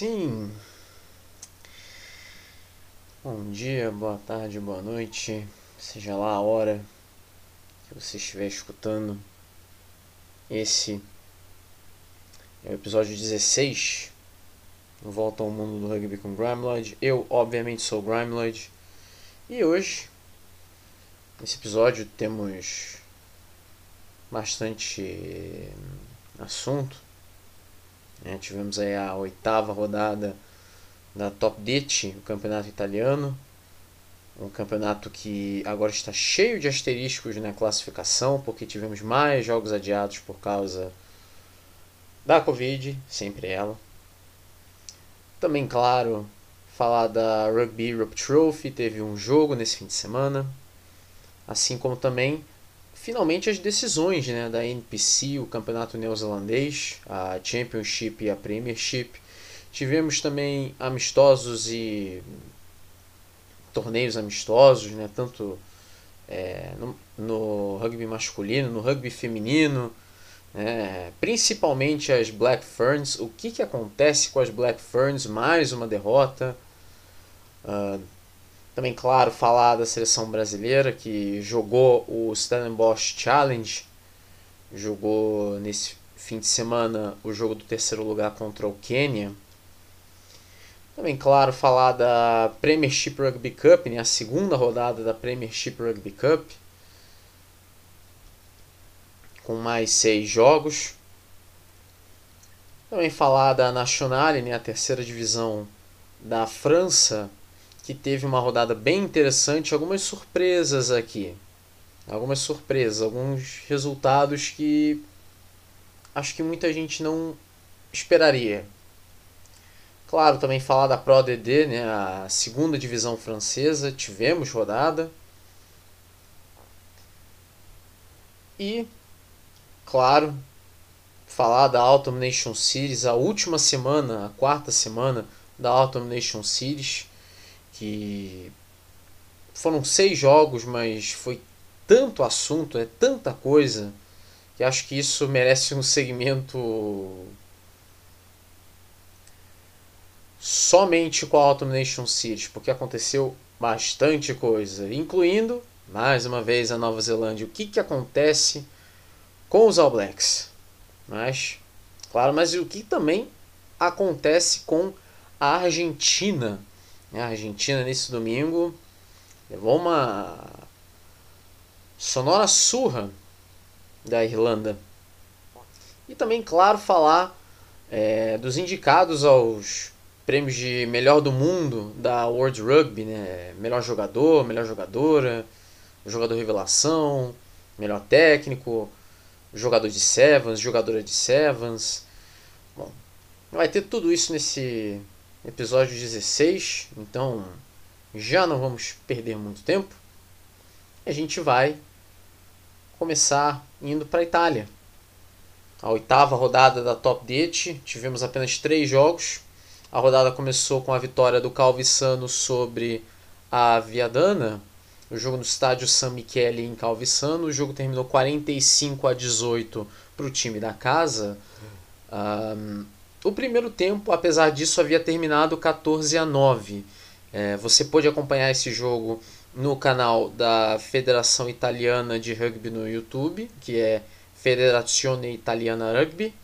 sim. Bom dia, boa tarde, boa noite, seja lá a hora que você estiver escutando. Esse é o episódio 16 no Volta ao Mundo do Rugby com Grimeloid. Eu, obviamente, sou o Grimeloid. E hoje, nesse episódio, temos bastante assunto. É, tivemos aí a oitava rodada da Top 10, o campeonato italiano. Um campeonato que agora está cheio de asteriscos na classificação, porque tivemos mais jogos adiados por causa da Covid, sempre ela. Também, claro, falar da Rugby Europe Trophy, teve um jogo nesse fim de semana. Assim como também finalmente as decisões né, da NPC, o campeonato neozelandês, a Championship e a Premiership. Tivemos também amistosos e torneios amistosos, né, tanto é, no, no, rugby masculino, no rugby feminino, né, principalmente as Black Ferns. O que, que acontece com as Black Ferns? Mais uma derrota. Uh, também, claro, falar da seleção brasileira que jogou o Stellenbosch Challenge, jogou nesse fim de semana o jogo do terceiro lugar contra o Quênia. Também, claro, falar da Premiership Rugby Cup, né, a segunda rodada da Premiership Rugby Cup, com mais seis jogos. Também falar da Nationale, né, a terceira divisão da França, que teve uma rodada bem interessante, algumas surpresas aqui. Algumas surpresas, alguns resultados que acho que muita gente não esperaria. Claro, também falar da Pro DD, né, a segunda divisão francesa, tivemos rodada. E, claro, falar da Autumn Nation Series, a última semana, a quarta semana da Autumn Nation Series que foram seis jogos, mas foi tanto assunto, é tanta coisa, que acho que isso merece um segmento somente com a Automation Series, porque aconteceu bastante coisa, incluindo, mais uma vez, a Nova Zelândia. O que, que acontece com os All Blacks? Mas, claro, mas o que também acontece com a Argentina? A Argentina nesse domingo levou uma sonora surra da Irlanda. E também, claro, falar é, dos indicados aos prêmios de melhor do mundo da World Rugby, né? Melhor jogador, melhor jogadora, jogador revelação, melhor técnico, jogador de Sevens, jogadora de Sevens. Bom, vai ter tudo isso nesse episódio 16, então já não vamos perder muito tempo. A gente vai começar indo para a Itália. A oitava rodada da Top 10, tivemos apenas três jogos. A rodada começou com a vitória do Calvissano sobre a Viadana, o jogo no estádio San Michele em Calvissano. O jogo terminou 45 a 18 para o time da casa. Um, o primeiro tempo, apesar disso, havia terminado 14 a 9. É, você pôde acompanhar esse jogo no canal da Federação Italiana de Rugby no YouTube, que é Federazione Italiana Rugby.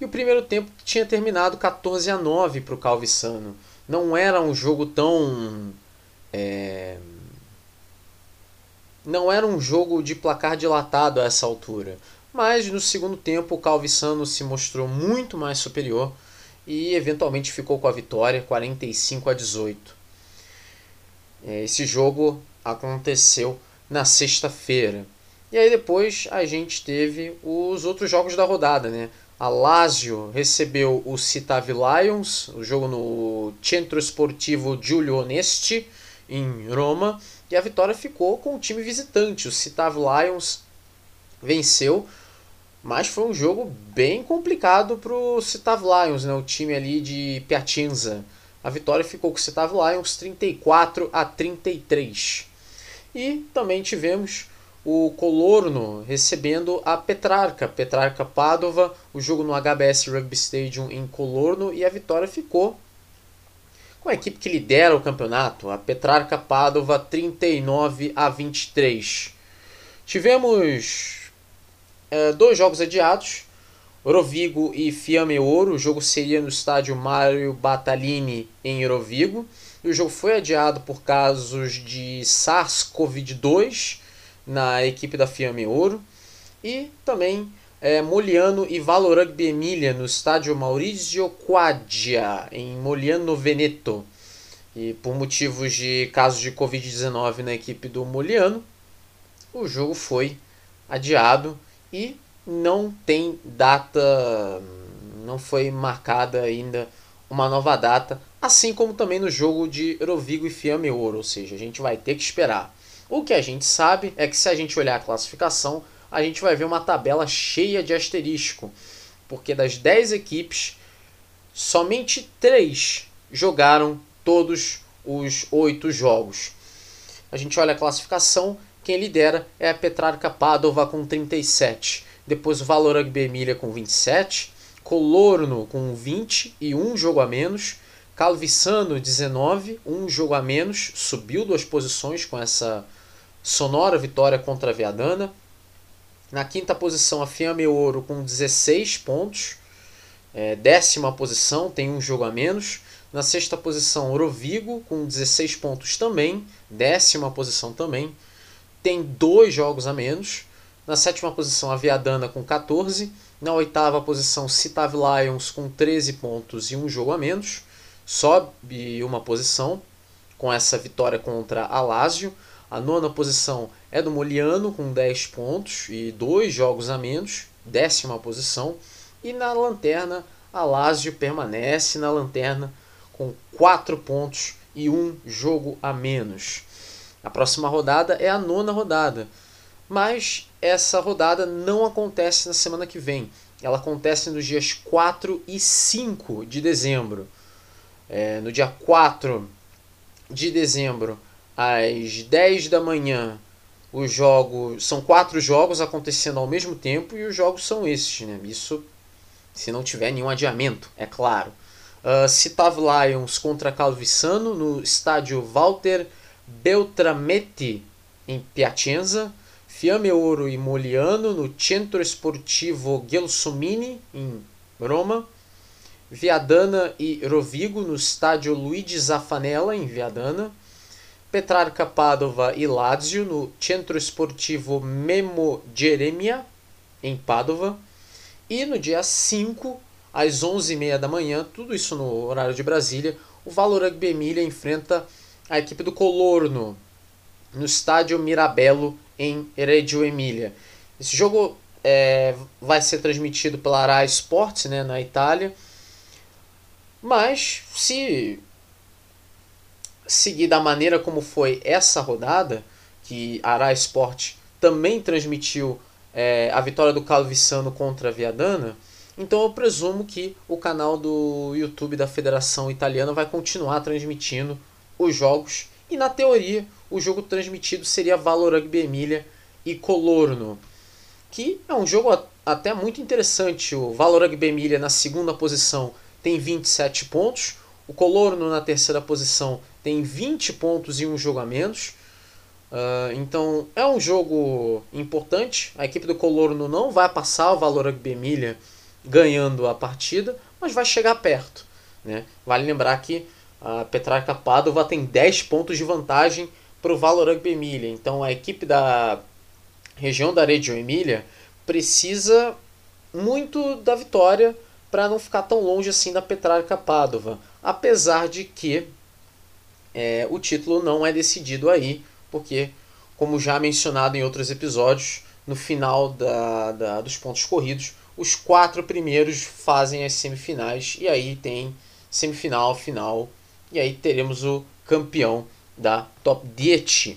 E o primeiro tempo tinha terminado 14 a 9 para o Calvissano. Não era um jogo tão. É... Não era um jogo de placar dilatado a essa altura mas no segundo tempo o Calvissano se mostrou muito mais superior e eventualmente ficou com a vitória 45 a 18. É, esse jogo aconteceu na sexta-feira. E aí depois a gente teve os outros jogos da rodada, né? A Lazio recebeu o Citavi Lions, o jogo no Centro Esportivo Giulio Onesti, em Roma, e a vitória ficou com o time visitante. O Citavi Lions venceu mas foi um jogo bem complicado para o Citav Lions, né? o time ali de Piacenza. A vitória ficou com o Citav Lions 34 a 33. E também tivemos o Colorno recebendo a Petrarca, Petrarca Padova, o jogo no HBS Rugby Stadium em Colorno e a vitória ficou com a equipe que lidera o campeonato, a Petrarca Padova 39 a 23. Tivemos é, dois jogos adiados, Orovigo e Fiamme Ouro. O jogo seria no estádio Mário Batalini em Orovigo. E o jogo foi adiado por casos de SARS-CoV-2 na equipe da Fiamme Ouro. E também é, Moliano e Valo Rugby no estádio Maurizio Quadia, em Moliano Veneto. E por motivos de casos de Covid-19 na equipe do Moliano, o jogo foi adiado e não tem data, não foi marcada ainda uma nova data, assim como também no jogo de Rovigo e Fiamme Ouro, ou seja, a gente vai ter que esperar. O que a gente sabe é que se a gente olhar a classificação, a gente vai ver uma tabela cheia de asterisco, porque das 10 equipes, somente 3 jogaram todos os 8 jogos. A gente olha a classificação, quem lidera é a Petrarca Padova com 37 depois o Valor Rugby Emília com 27, Colorno com 20 e um jogo a menos, Calvissano 19, um jogo a menos, subiu duas posições com essa sonora vitória contra a Viadana. Na quinta posição, a Fiamme Ouro com 16 pontos, é, décima posição, tem um jogo a menos. Na sexta posição, Orovigo com 16 pontos também, décima posição também, tem dois jogos a menos. Na sétima posição, a Viadana com 14. Na oitava posição, Citav Lions com 13 pontos e um jogo a menos. Sobe uma posição com essa vitória contra a Lazio. A nona posição é do Moliano com 10 pontos e dois jogos a menos. Décima posição. E na lanterna, a Lazio permanece na lanterna com 4 pontos e um jogo a menos. A próxima rodada é a nona rodada mas essa rodada não acontece na semana que vem. Ela acontece nos dias 4 e 5 de dezembro. É, no dia 4 de dezembro, às 10 da manhã, os jogos. São quatro jogos acontecendo ao mesmo tempo e os jogos são esses, né? Isso se não tiver nenhum adiamento, é claro. Uh, Citav Lions contra Calvissano no estádio Walter Beltrametti em Piacenza. Fiamme Ouro e Moliano no Centro Esportivo Gelsomini, em Roma. Viadana e Rovigo no estádio Luigi Zaffanella, em Viadana. Petrarca Padova e Lazio no Centro Esportivo Memo Geremia, em Padova. E no dia 5, às 11h30 da manhã, tudo isso no horário de Brasília, o Valor Rugby Emília enfrenta a equipe do Colorno no estádio Mirabello, em Reggio Emília. Esse jogo é, vai ser transmitido pela Arai Sports né, na Itália. Mas se seguir da maneira como foi essa rodada, que a Arai Sport também transmitiu é, a vitória do Calvissano contra a Viadana, então eu presumo que o canal do YouTube da Federação Italiana vai continuar transmitindo os jogos e na teoria o jogo transmitido seria Valor Rugby Emília e Colorno, que é um jogo até muito interessante. O Valor Rugby Emília na segunda posição tem 27 pontos, o Colorno na terceira posição tem 20 pontos e um jogo a menos. Uh, então é um jogo importante. A equipe do Colorno não vai passar o Valor Rugby Emília ganhando a partida, mas vai chegar perto. Né? Vale lembrar que a Petrarca Padova tem 10 pontos de vantagem para o Valor Rugby Emília. Então a equipe da região da Reggio Emília precisa muito da vitória para não ficar tão longe assim da Petrarca Padova. Apesar de que é, o título não é decidido aí, porque, como já mencionado em outros episódios, no final da, da, dos pontos corridos, os quatro primeiros fazem as semifinais e aí tem semifinal, final e aí teremos o campeão da Top 10.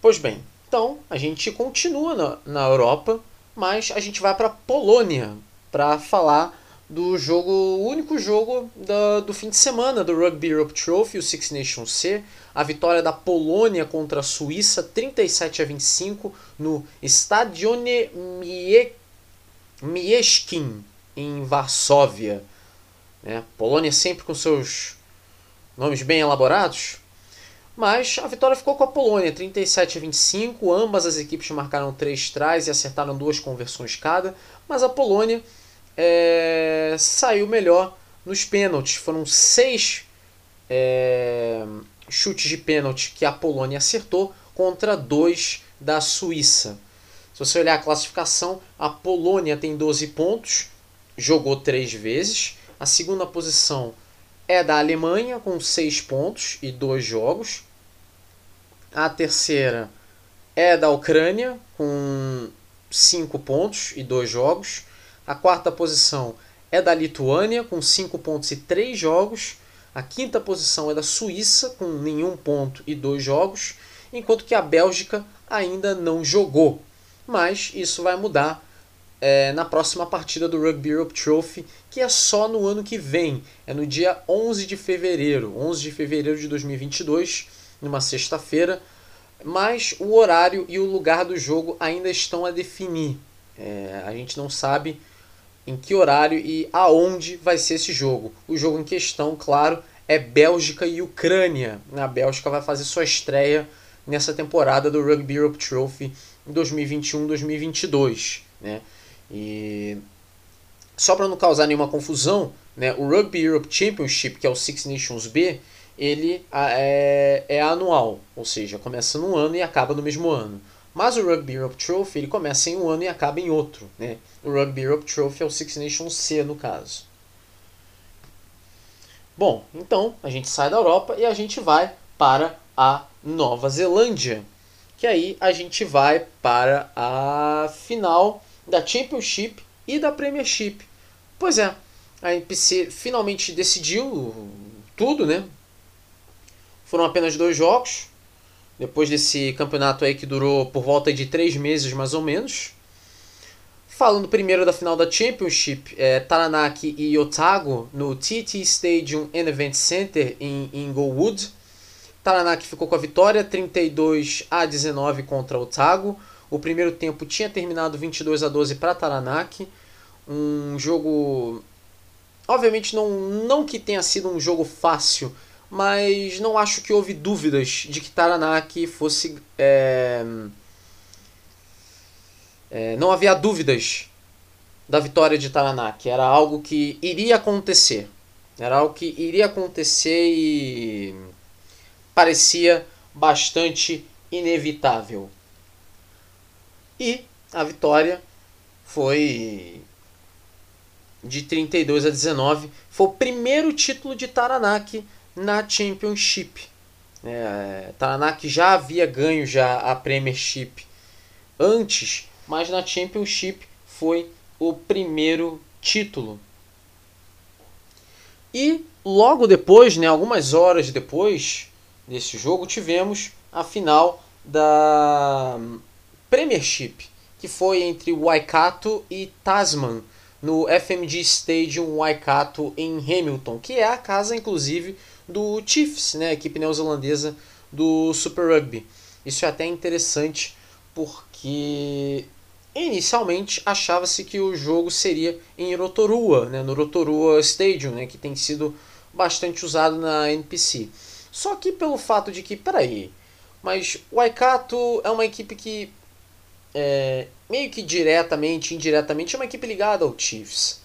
Pois bem, então a gente continua na, na Europa, mas a gente vai para a Polônia para falar do jogo, o único jogo da, do fim de semana do Rugby Europe Trophy, o Six Nations C, a vitória da Polônia contra a Suíça, 37 a 25 no Stadione Mie, Mieszkin, em Varsóvia. Né? Polônia sempre com seus nomes bem elaborados. Mas a vitória ficou com a Polônia, 37 a 25. Ambas as equipes marcaram três trás e acertaram duas conversões cada. Mas a Polônia é, saiu melhor nos pênaltis. Foram seis é, chutes de pênalti que a Polônia acertou contra dois da Suíça. Se você olhar a classificação, a Polônia tem 12 pontos, jogou três vezes. A segunda posição é da Alemanha, com 6 pontos e 2 jogos. A terceira é da Ucrânia, com 5 pontos e 2 jogos. A quarta posição é da Lituânia, com 5 pontos e 3 jogos. A quinta posição é da Suíça, com nenhum ponto e 2 jogos. Enquanto que a Bélgica ainda não jogou. Mas isso vai mudar é, na próxima partida do Rugby Europe Trophy, que é só no ano que vem. É no dia 11 de fevereiro, 11 de fevereiro de 2022, numa sexta-feira. Mas o horário e o lugar do jogo ainda estão a definir. É, a gente não sabe em que horário e aonde vai ser esse jogo. O jogo em questão, claro, é Bélgica e Ucrânia. A Bélgica vai fazer sua estreia nessa temporada do Rugby Europe Trophy em 2021-2022. Né? E só para não causar nenhuma confusão, né, o Rugby Europe Championship, que é o Six Nations B, ele é, é anual, ou seja, começa num ano e acaba no mesmo ano. Mas o Rugby Europe Trophy ele começa em um ano e acaba em outro. Né? O Rugby Europe Trophy é o Six Nations C no caso. Bom, então a gente sai da Europa e a gente vai para a Nova Zelândia. Que aí a gente vai para a final da Championship e da Premiership. Pois é, a NPC finalmente decidiu tudo, né? Foram apenas dois jogos, depois desse campeonato aí que durou por volta de três meses mais ou menos. Falando primeiro da final da Championship, é, Taranaki e Otago no TT Stadium and Event Center em Inglewood. Taranaki ficou com a vitória, 32 a 19 contra Otago. O primeiro tempo tinha terminado 22 a 12 para Taranaki. Um jogo. Obviamente, não, não que tenha sido um jogo fácil, mas não acho que houve dúvidas de que Taranaki fosse. É... É, não havia dúvidas da vitória de Taranaki. Era algo que iria acontecer. Era algo que iria acontecer e parecia bastante inevitável. E a vitória foi de 32 a 19. Foi o primeiro título de Taranaki na Championship. É, Taranaki já havia ganho já a Premiership antes, mas na Championship foi o primeiro título. E logo depois, né, algumas horas depois desse jogo, tivemos a final da Premiership, que foi entre Waikato e Tasman, no FMG Stadium Waikato em Hamilton, que é a casa, inclusive, do Chiefs, né, a equipe neozelandesa do Super Rugby. Isso é até interessante porque inicialmente achava-se que o jogo seria em Rotorua, né, no Rotorua Stadium, né, que tem sido bastante usado na NPC. Só que pelo fato de que, peraí, mas o Waikato é uma equipe que é, meio que diretamente, indiretamente, é uma equipe ligada ao Chiefs.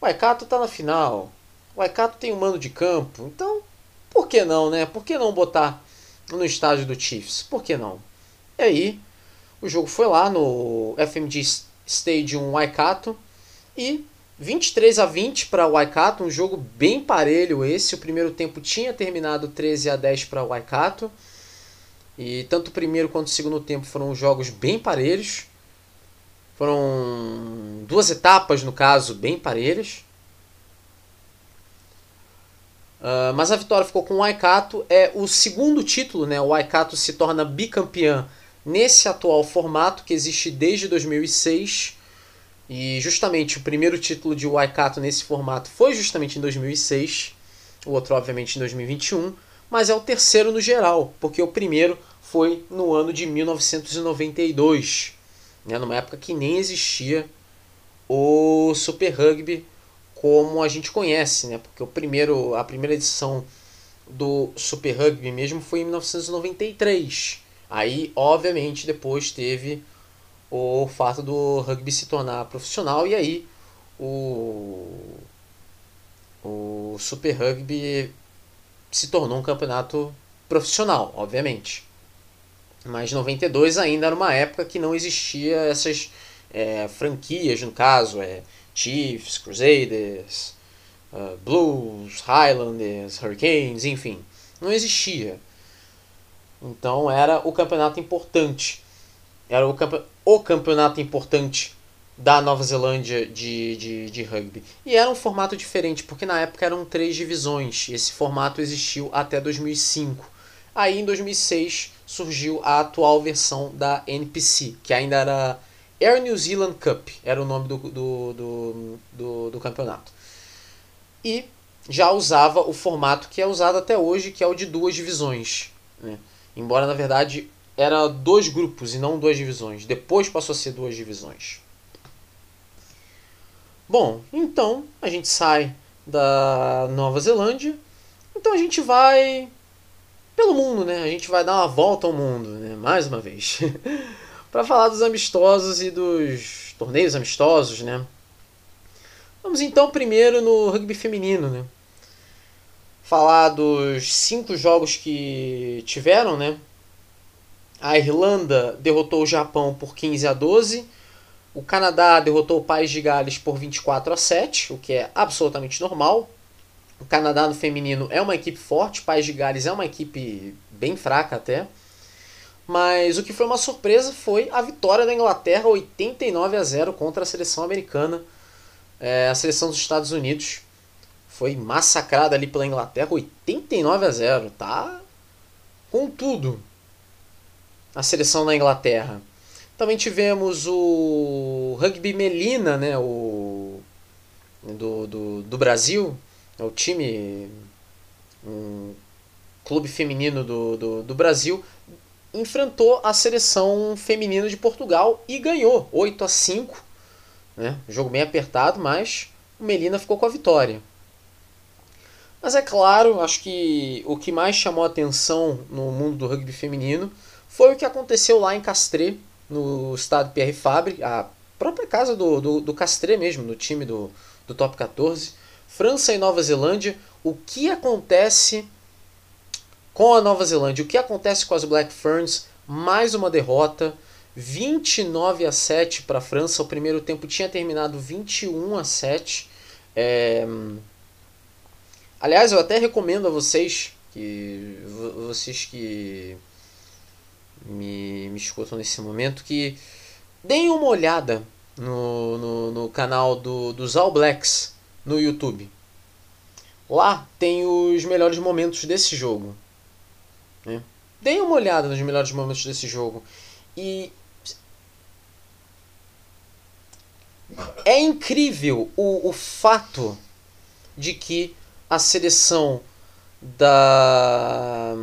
O Waikato está na final. O Waikato tem um mando de campo. Então, por que não, né? Por que não botar no estádio do Chiefs? Por que não? E aí, o jogo foi lá no FMG Stadium Waikato e 23 a 20 para o Waikato, um jogo bem parelho esse. O primeiro tempo tinha terminado 13 a 10 para o Waikato. E tanto o primeiro quanto o segundo tempo foram jogos bem parelhos. Foram duas etapas, no caso, bem parelhas. Uh, mas a vitória ficou com o Waikato. É o segundo título, né? O Waikato se torna bicampeão nesse atual formato que existe desde 2006. E justamente o primeiro título de Waikato nesse formato foi justamente em 2006, o outro obviamente em 2021, mas é o terceiro no geral, porque o primeiro foi no ano de 1992, né, numa época que nem existia o Super Rugby como a gente conhece, né? Porque o primeiro, a primeira edição do Super Rugby mesmo foi em 1993. Aí, obviamente, depois teve o fato do rugby se tornar profissional e aí o o Super Rugby se tornou um campeonato profissional, obviamente. Mas 92 ainda era uma época que não existia essas é, franquias, no caso, é, Chiefs, Crusaders, uh, Blues, Highlanders, Hurricanes, enfim. Não existia. Então era o campeonato importante. Era o, campe o campeonato importante da Nova Zelândia de, de, de rugby. E era um formato diferente, porque na época eram três divisões. Esse formato existiu até 2005. Aí em 2006 surgiu a atual versão da NPC, que ainda era Air New Zealand Cup, era o nome do, do, do, do, do campeonato. E já usava o formato que é usado até hoje, que é o de duas divisões. Né? Embora na verdade era dois grupos e não duas divisões. Depois passou a ser duas divisões. Bom, então a gente sai da Nova Zelândia. Então a gente vai pelo mundo, né? A gente vai dar uma volta ao mundo, né? Mais uma vez. para falar dos amistosos e dos torneios amistosos, né? Vamos então primeiro no rugby feminino, né? Falar dos cinco jogos que tiveram, né? A Irlanda derrotou o Japão por 15 a 12. O Canadá derrotou o País de Gales por 24 a 7, o que é absolutamente normal. O Canadá no feminino é uma equipe forte, o País de Gales é uma equipe bem fraca até. Mas o que foi uma surpresa foi a vitória da Inglaterra 89 a 0 contra a seleção americana. É, a seleção dos Estados Unidos foi massacrada ali pela Inglaterra 89 a 0. Tá com tudo a seleção da Inglaterra. Também tivemos o Rugby Melina, né, o, do, do, do Brasil, é o time, um clube feminino do, do, do Brasil, enfrentou a seleção feminina de Portugal e ganhou 8 a 5. Né? Jogo bem apertado, mas o Melina ficou com a vitória. Mas é claro, acho que o que mais chamou atenção no mundo do rugby feminino foi o que aconteceu lá em Castré, no estado Pierre Fabre, a própria casa do, do, do Castré mesmo, no time do, do Top 14. França e Nova Zelândia. O que acontece com a Nova Zelândia, o que acontece com as Black Ferns? Mais uma derrota, 29 a 7 para a França. O primeiro tempo tinha terminado 21 a 7. É... Aliás, eu até recomendo a vocês que vocês que me, me escutam nesse momento que deem uma olhada no, no, no canal do, dos All Blacks no YouTube. Lá tem os melhores momentos desse jogo. Né? Deem uma olhada nos melhores momentos desse jogo. E. É incrível o, o fato de que a seleção da.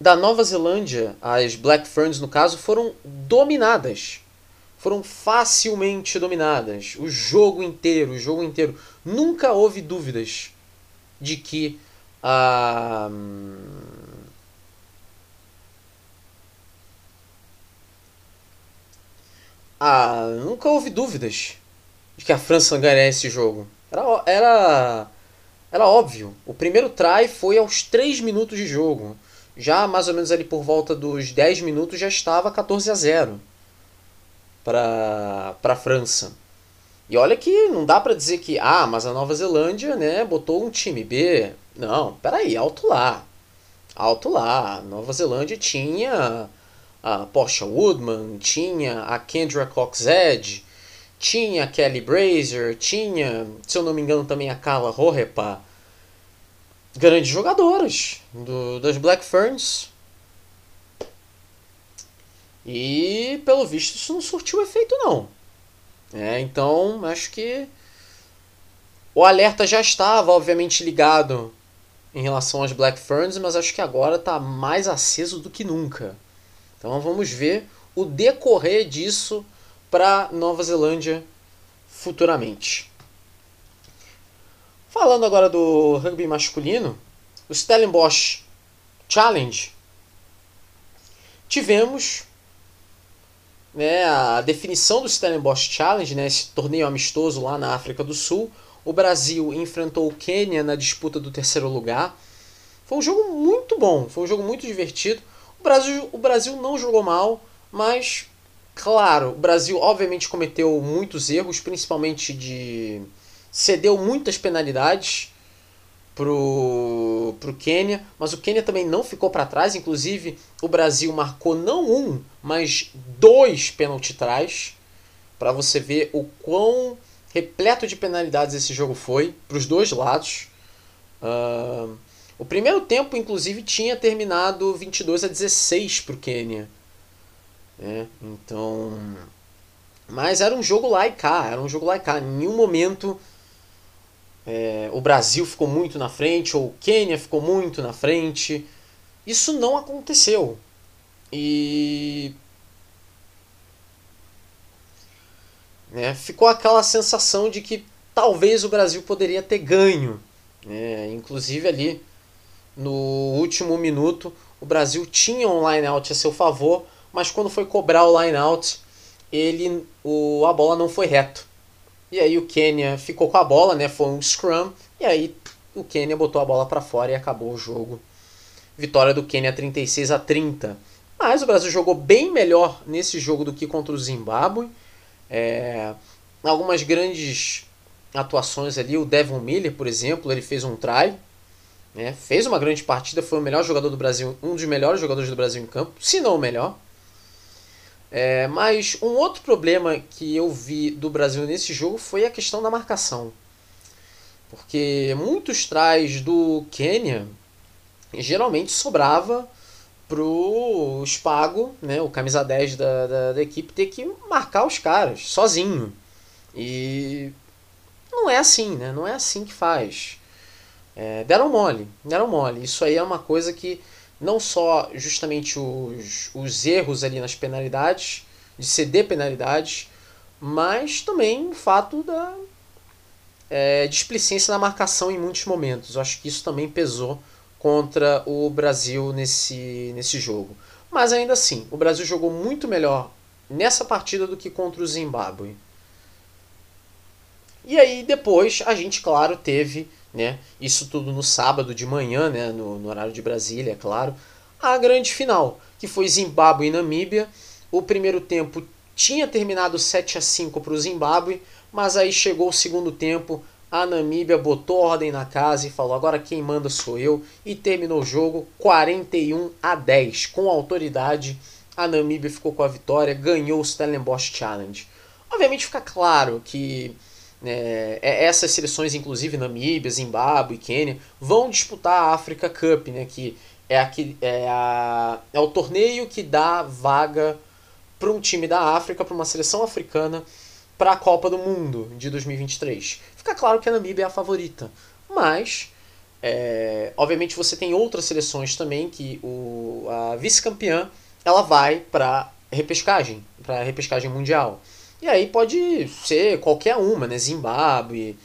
Da Nova Zelândia, as Black Ferns no caso, foram dominadas. Foram facilmente dominadas. O jogo inteiro, o jogo inteiro. Nunca houve dúvidas de que a. Nunca houve dúvidas de que a França ganharia esse jogo. Era, era, era óbvio. O primeiro try foi aos 3 minutos de jogo. Já mais ou menos ali por volta dos 10 minutos já estava 14 a 0 para a França. E olha que não dá para dizer que, ah, mas a Nova Zelândia, né, botou um time B. Não, peraí, alto lá. Alto lá. Nova Zelândia tinha a Porsche Woodman, tinha a Kendra Coxed, tinha a Kelly Brazer, tinha, se eu não me engano, também a Carla Rorepa. Grandes jogadoras do, das Black Ferns. E pelo visto isso não surtiu efeito não. É, então acho que o alerta já estava obviamente ligado em relação às Black Ferns, mas acho que agora está mais aceso do que nunca. Então vamos ver o decorrer disso para Nova Zelândia futuramente. Falando agora do rugby masculino, o Stellenbosch Challenge, tivemos né, a definição do Stellenbosch Challenge, né, esse torneio amistoso lá na África do Sul. O Brasil enfrentou o Quênia na disputa do terceiro lugar. Foi um jogo muito bom, foi um jogo muito divertido. O Brasil, o Brasil não jogou mal, mas, claro, o Brasil obviamente cometeu muitos erros, principalmente de. Cedeu muitas penalidades pro, pro Quênia, mas o Quênia também não ficou para trás, inclusive o Brasil marcou não um, mas dois pênalti trás, para você ver o quão repleto de penalidades esse jogo foi, para os dois lados. Uh, o primeiro tempo, inclusive, tinha terminado 22 a 16 para o Quênia. Né? Então. Mas era um jogo lá e cá, era um jogo lá e cá. Em nenhum momento é, o Brasil ficou muito na frente, ou o Quênia ficou muito na frente. Isso não aconteceu. E. Né, ficou aquela sensação de que talvez o Brasil poderia ter ganho. Né? Inclusive ali no último minuto o Brasil tinha um line out a seu favor, mas quando foi cobrar o line out, ele, o, a bola não foi reto. E aí o Quênia ficou com a bola, né? Foi um scrum. E aí o Quênia botou a bola para fora e acabou o jogo. Vitória do Quênia 36 a 30. Mas o Brasil jogou bem melhor nesse jogo do que contra o Zimbábue. É, algumas grandes atuações ali. O Devon Miller, por exemplo, ele fez um try. Né, fez uma grande partida, foi o melhor jogador do Brasil, um dos melhores jogadores do Brasil em campo, se não o melhor. É, mas um outro problema que eu vi do Brasil nesse jogo foi a questão da marcação. Porque muitos trás do Quênia geralmente sobrava pro Spago, né, o camisa 10 da, da, da, equipe, ter que marcar os caras sozinho. E não é assim, né? Não é assim que faz. É, deram mole, deram mole. Isso aí é uma coisa que não só justamente os, os erros ali nas penalidades, de ceder penalidades, mas também o fato da é, displicência na marcação em muitos momentos. Eu acho que isso também pesou contra o Brasil nesse, nesse jogo. Mas ainda assim, o Brasil jogou muito melhor nessa partida do que contra o Zimbábue. E aí depois a gente, claro, teve né? Isso tudo no sábado de manhã, né? no, no horário de Brasília, é claro. A grande final, que foi Zimbábue e Namíbia. O primeiro tempo tinha terminado 7 a 5 para o Zimbábue, mas aí chegou o segundo tempo, a Namíbia botou ordem na casa e falou: agora quem manda sou eu, e terminou o jogo 41 a 10. Com autoridade, a Namíbia ficou com a vitória, ganhou o Stellenbosch Challenge. Obviamente fica claro que é, é, essas seleções, inclusive Namíbia, Zimbábue, Quênia, vão disputar a Africa Cup, né, que é, aqui, é, a, é o torneio que dá vaga para um time da África, para uma seleção africana, para a Copa do Mundo de 2023. Fica claro que a Namíbia é a favorita, mas é, obviamente você tem outras seleções também que o, a vice-campeã ela vai para repescagem, para repescagem mundial. E aí pode ser qualquer uma, né? Zimbábue,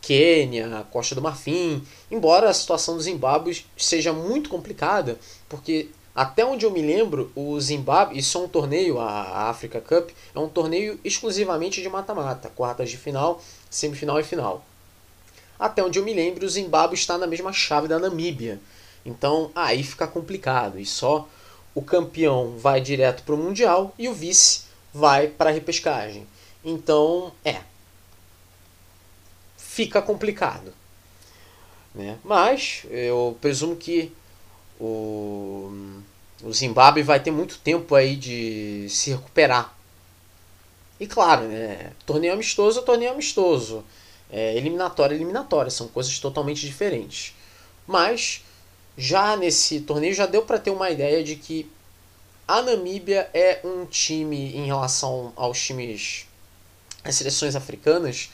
Quênia, Costa do Marfim. Embora a situação do Zimbábue seja muito complicada, porque até onde eu me lembro, o Zimbábue, isso é um torneio, a Africa Cup, é um torneio exclusivamente de mata-mata, quartas de final, semifinal e final. Até onde eu me lembro, o Zimbábue está na mesma chave da Namíbia. Então aí fica complicado e só o campeão vai direto para o Mundial e o vice vai para a repescagem. Então, é. Fica complicado. Né? Mas eu presumo que o, o Zimbábue vai ter muito tempo aí de se recuperar. E claro, né? torneio amistoso é torneio amistoso. É, eliminatório é eliminatória, são coisas totalmente diferentes. Mas já nesse torneio já deu para ter uma ideia de que a Namíbia é um time em relação aos times, as seleções africanas,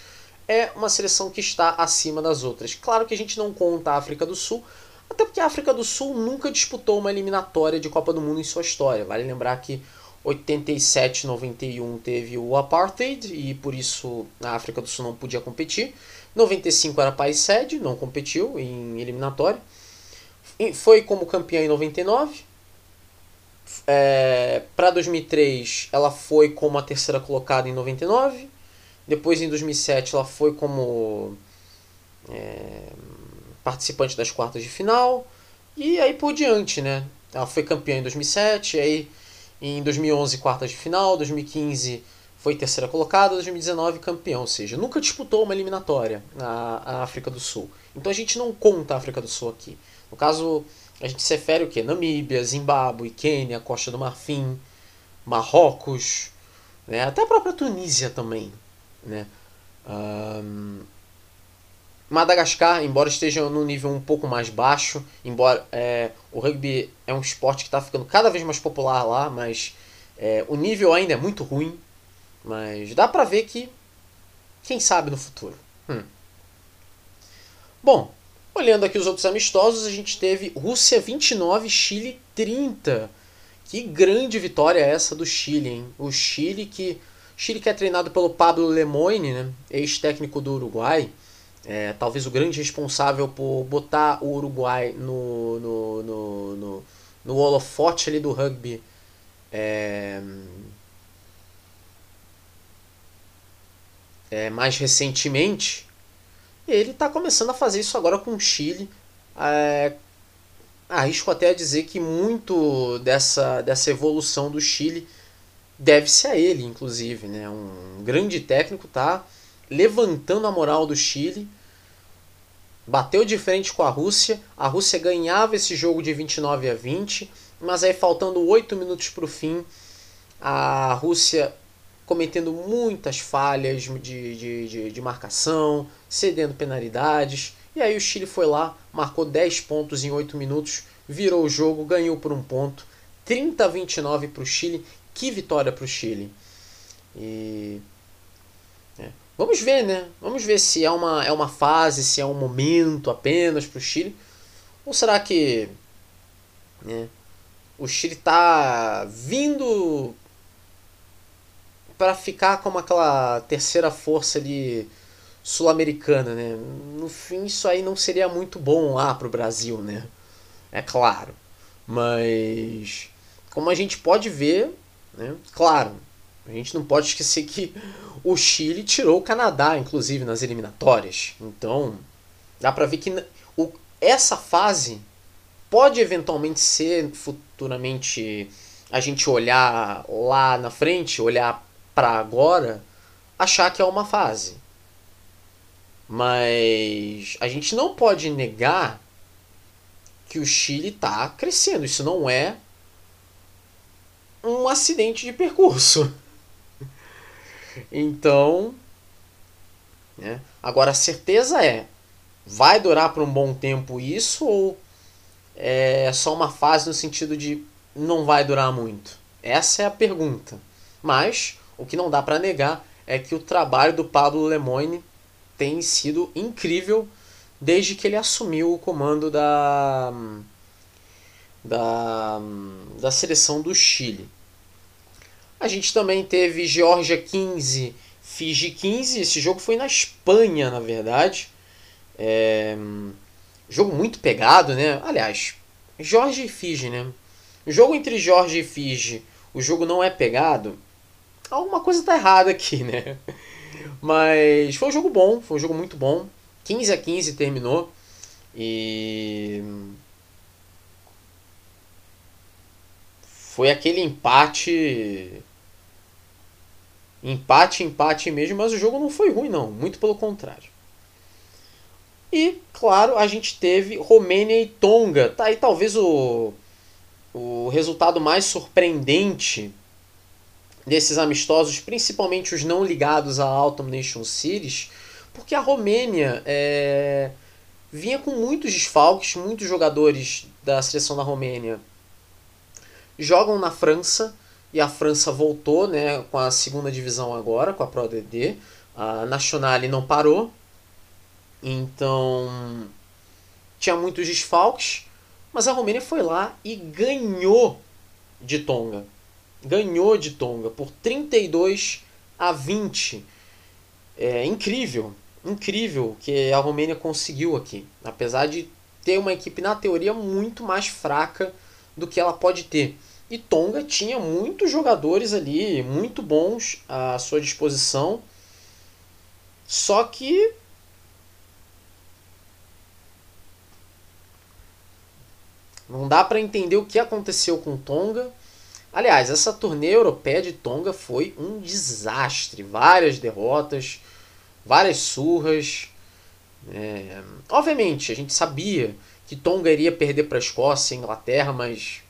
é uma seleção que está acima das outras. Claro que a gente não conta a África do Sul, até porque a África do Sul nunca disputou uma eliminatória de Copa do Mundo em sua história. Vale lembrar que 87 91 teve o apartheid e por isso a África do Sul não podia competir. 95 era país sede, não competiu em eliminatória. Foi como campeã em 99 é, para 2003, ela foi como a terceira colocada em 99. Depois, em 2007, ela foi como é, participante das quartas de final. E aí por diante, né? Ela foi campeã em 2007, aí em 2011 quartas de final, 2015 foi terceira colocada, 2019 campeão, ou seja, nunca disputou uma eliminatória na África do Sul. Então a gente não conta a África do Sul aqui. No caso, a gente se refere o que? Namíbia, Zimbábue, Quênia, Costa do Marfim, Marrocos, né? até a própria Tunísia também. Né? Um, Madagascar, embora esteja num nível um pouco mais baixo, embora é, o rugby é um esporte que está ficando cada vez mais popular lá, mas é, o nível ainda é muito ruim. Mas dá pra ver que, quem sabe no futuro. Hum. Bom, Olhando aqui os outros amistosos, a gente teve Rússia 29, Chile 30. Que grande vitória é essa do Chile, hein? O Chile que Chile que é treinado pelo Pablo Lemoine, né? ex-técnico do Uruguai, é, talvez o grande responsável por botar o Uruguai no, no, no, no, no holofote ali do rugby. É, é, mais recentemente, ele está começando a fazer isso agora com o Chile. É, arrisco até a dizer que muito dessa, dessa evolução do Chile deve-se a ele, inclusive. Né? Um grande técnico tá levantando a moral do Chile. Bateu de frente com a Rússia. A Rússia ganhava esse jogo de 29 a 20, mas aí faltando 8 minutos para o fim, a Rússia cometendo muitas falhas de, de, de, de, marcação, cedendo penalidades. E aí o Chile foi lá, marcou 10 pontos em 8 minutos, virou o jogo, ganhou por um ponto. 30 a 29 para o Chile. Que vitória para o Chile. E. É. Vamos ver, né? Vamos ver se é uma, é uma fase, se é um momento apenas para o Chile. Ou será que. Né, o Chile está vindo para ficar como aquela terceira força ali sul-americana, né? No fim, isso aí não seria muito bom lá pro Brasil, né? É claro. Mas como a gente pode ver, né? Claro, a gente não pode esquecer que o Chile tirou o Canadá, inclusive, nas eliminatórias. Então, dá para ver que o, essa fase pode eventualmente ser futuramente a gente olhar lá na frente, olhar para agora achar que é uma fase. Mas a gente não pode negar que o Chile está crescendo. Isso não é um acidente de percurso. Então, né? agora a certeza é: vai durar por um bom tempo isso ou é só uma fase no sentido de não vai durar muito? Essa é a pergunta. Mas o que não dá para negar é que o trabalho do Pablo Lemoine tem sido incrível desde que ele assumiu o comando da, da, da seleção do Chile. A gente também teve Geórgia 15, Fiji 15. Esse jogo foi na Espanha, na verdade. É, jogo muito pegado, né? Aliás, Geórgia e Fiji, né? O jogo entre Geórgia e Fiji, o jogo não é pegado alguma coisa tá errada aqui, né? Mas foi um jogo bom, foi um jogo muito bom. 15 a 15 terminou. E. Foi aquele empate. Empate, empate mesmo, mas o jogo não foi ruim, não. Muito pelo contrário. E, claro, a gente teve Romênia e Tonga. Tá aí talvez o, o resultado mais surpreendente desses amistosos, principalmente os não ligados à Autumn Nation Series, porque a Romênia é, vinha com muitos desfalques, muitos jogadores da seleção da Romênia jogam na França e a França voltou né, com a segunda divisão agora, com a Pro DD. A Nationale não parou, então tinha muitos desfalques, mas a Romênia foi lá e ganhou de Tonga. Ganhou de Tonga por 32 a 20. É incrível, incrível que a Romênia conseguiu aqui. Apesar de ter uma equipe, na teoria, muito mais fraca do que ela pode ter. E Tonga tinha muitos jogadores ali, muito bons à sua disposição. Só que não dá para entender o que aconteceu com Tonga. Aliás, essa turnê europeia de Tonga foi um desastre, várias derrotas, várias surras. É, obviamente, a gente sabia que Tonga iria perder para a Escócia e Inglaterra, mas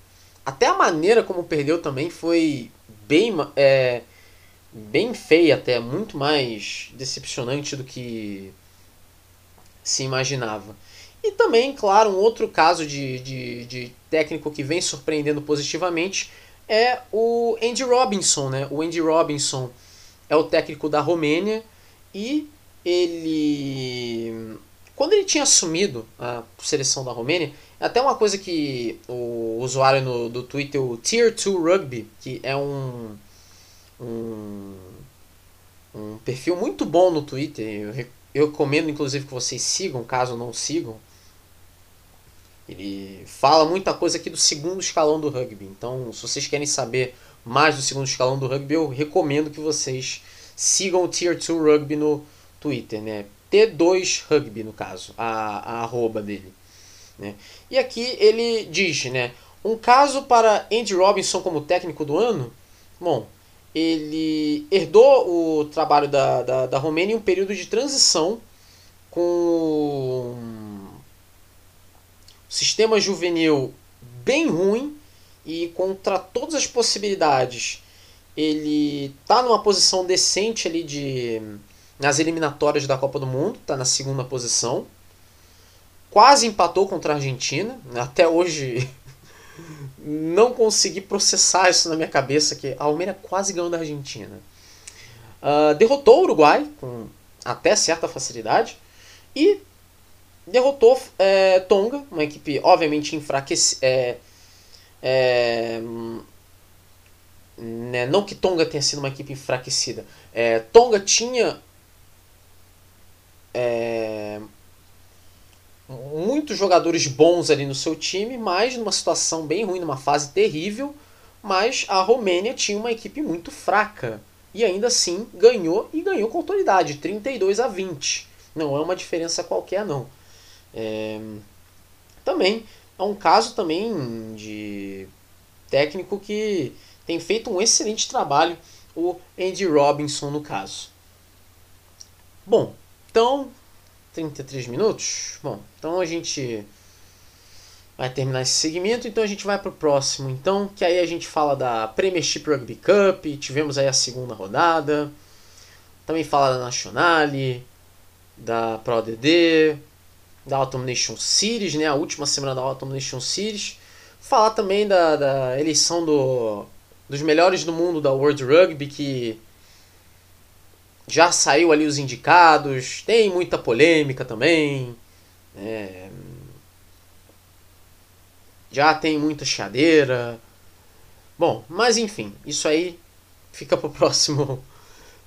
até a maneira como perdeu também foi bem, é, bem feia, até muito mais decepcionante do que se imaginava. E também, claro, um outro caso de, de, de técnico que vem surpreendendo positivamente é o Andy Robinson. Né? O Andy Robinson é o técnico da Romênia e ele quando ele tinha assumido a seleção da Romênia, até uma coisa que o usuário no, do Twitter, o Tier 2 Rugby, que é um, um, um perfil muito bom no Twitter, eu, eu recomendo inclusive que vocês sigam, caso não sigam. Ele fala muita coisa aqui do segundo escalão do rugby. Então, se vocês querem saber mais do segundo escalão do rugby, eu recomendo que vocês sigam o Tier 2 Rugby no Twitter, né? T2 Rugby, no caso, a, a arroba dele. Né? E aqui ele diz, né? Um caso para Andy Robinson como técnico do ano? Bom, ele herdou o trabalho da, da, da Romênia em um período de transição com sistema juvenil bem ruim e contra todas as possibilidades ele está numa posição decente ali de nas eliminatórias da Copa do Mundo, está na segunda posição. Quase empatou contra a Argentina. Até hoje não consegui processar isso na minha cabeça, que a Almeida quase ganhou da Argentina. Uh, derrotou o Uruguai com até certa facilidade e derrotou é, Tonga, uma equipe obviamente enfraquecida. É, é, né, não que Tonga tenha sido uma equipe enfraquecida. É, Tonga tinha é, muitos jogadores bons ali no seu time, mas numa situação bem ruim, numa fase terrível. Mas a Romênia tinha uma equipe muito fraca e ainda assim ganhou e ganhou com autoridade, 32 a 20. Não é uma diferença qualquer não. É, também é um caso também de técnico que tem feito um excelente trabalho, o Andy Robinson no caso. Bom, então, 33 minutos. Bom, então a gente vai terminar esse segmento, então a gente vai para o próximo, então, que aí a gente fala da Premiership Rugby Cup, tivemos aí a segunda rodada, também fala da Nationale, da Pro DD, da Autumn Nation Series, né, a última semana da Autumn Nation Series, falar também da, da eleição do, dos melhores do mundo da World Rugby, que já saiu ali os indicados, tem muita polêmica também. É, já tem muita chadeira. Bom, mas enfim, isso aí fica para o próximo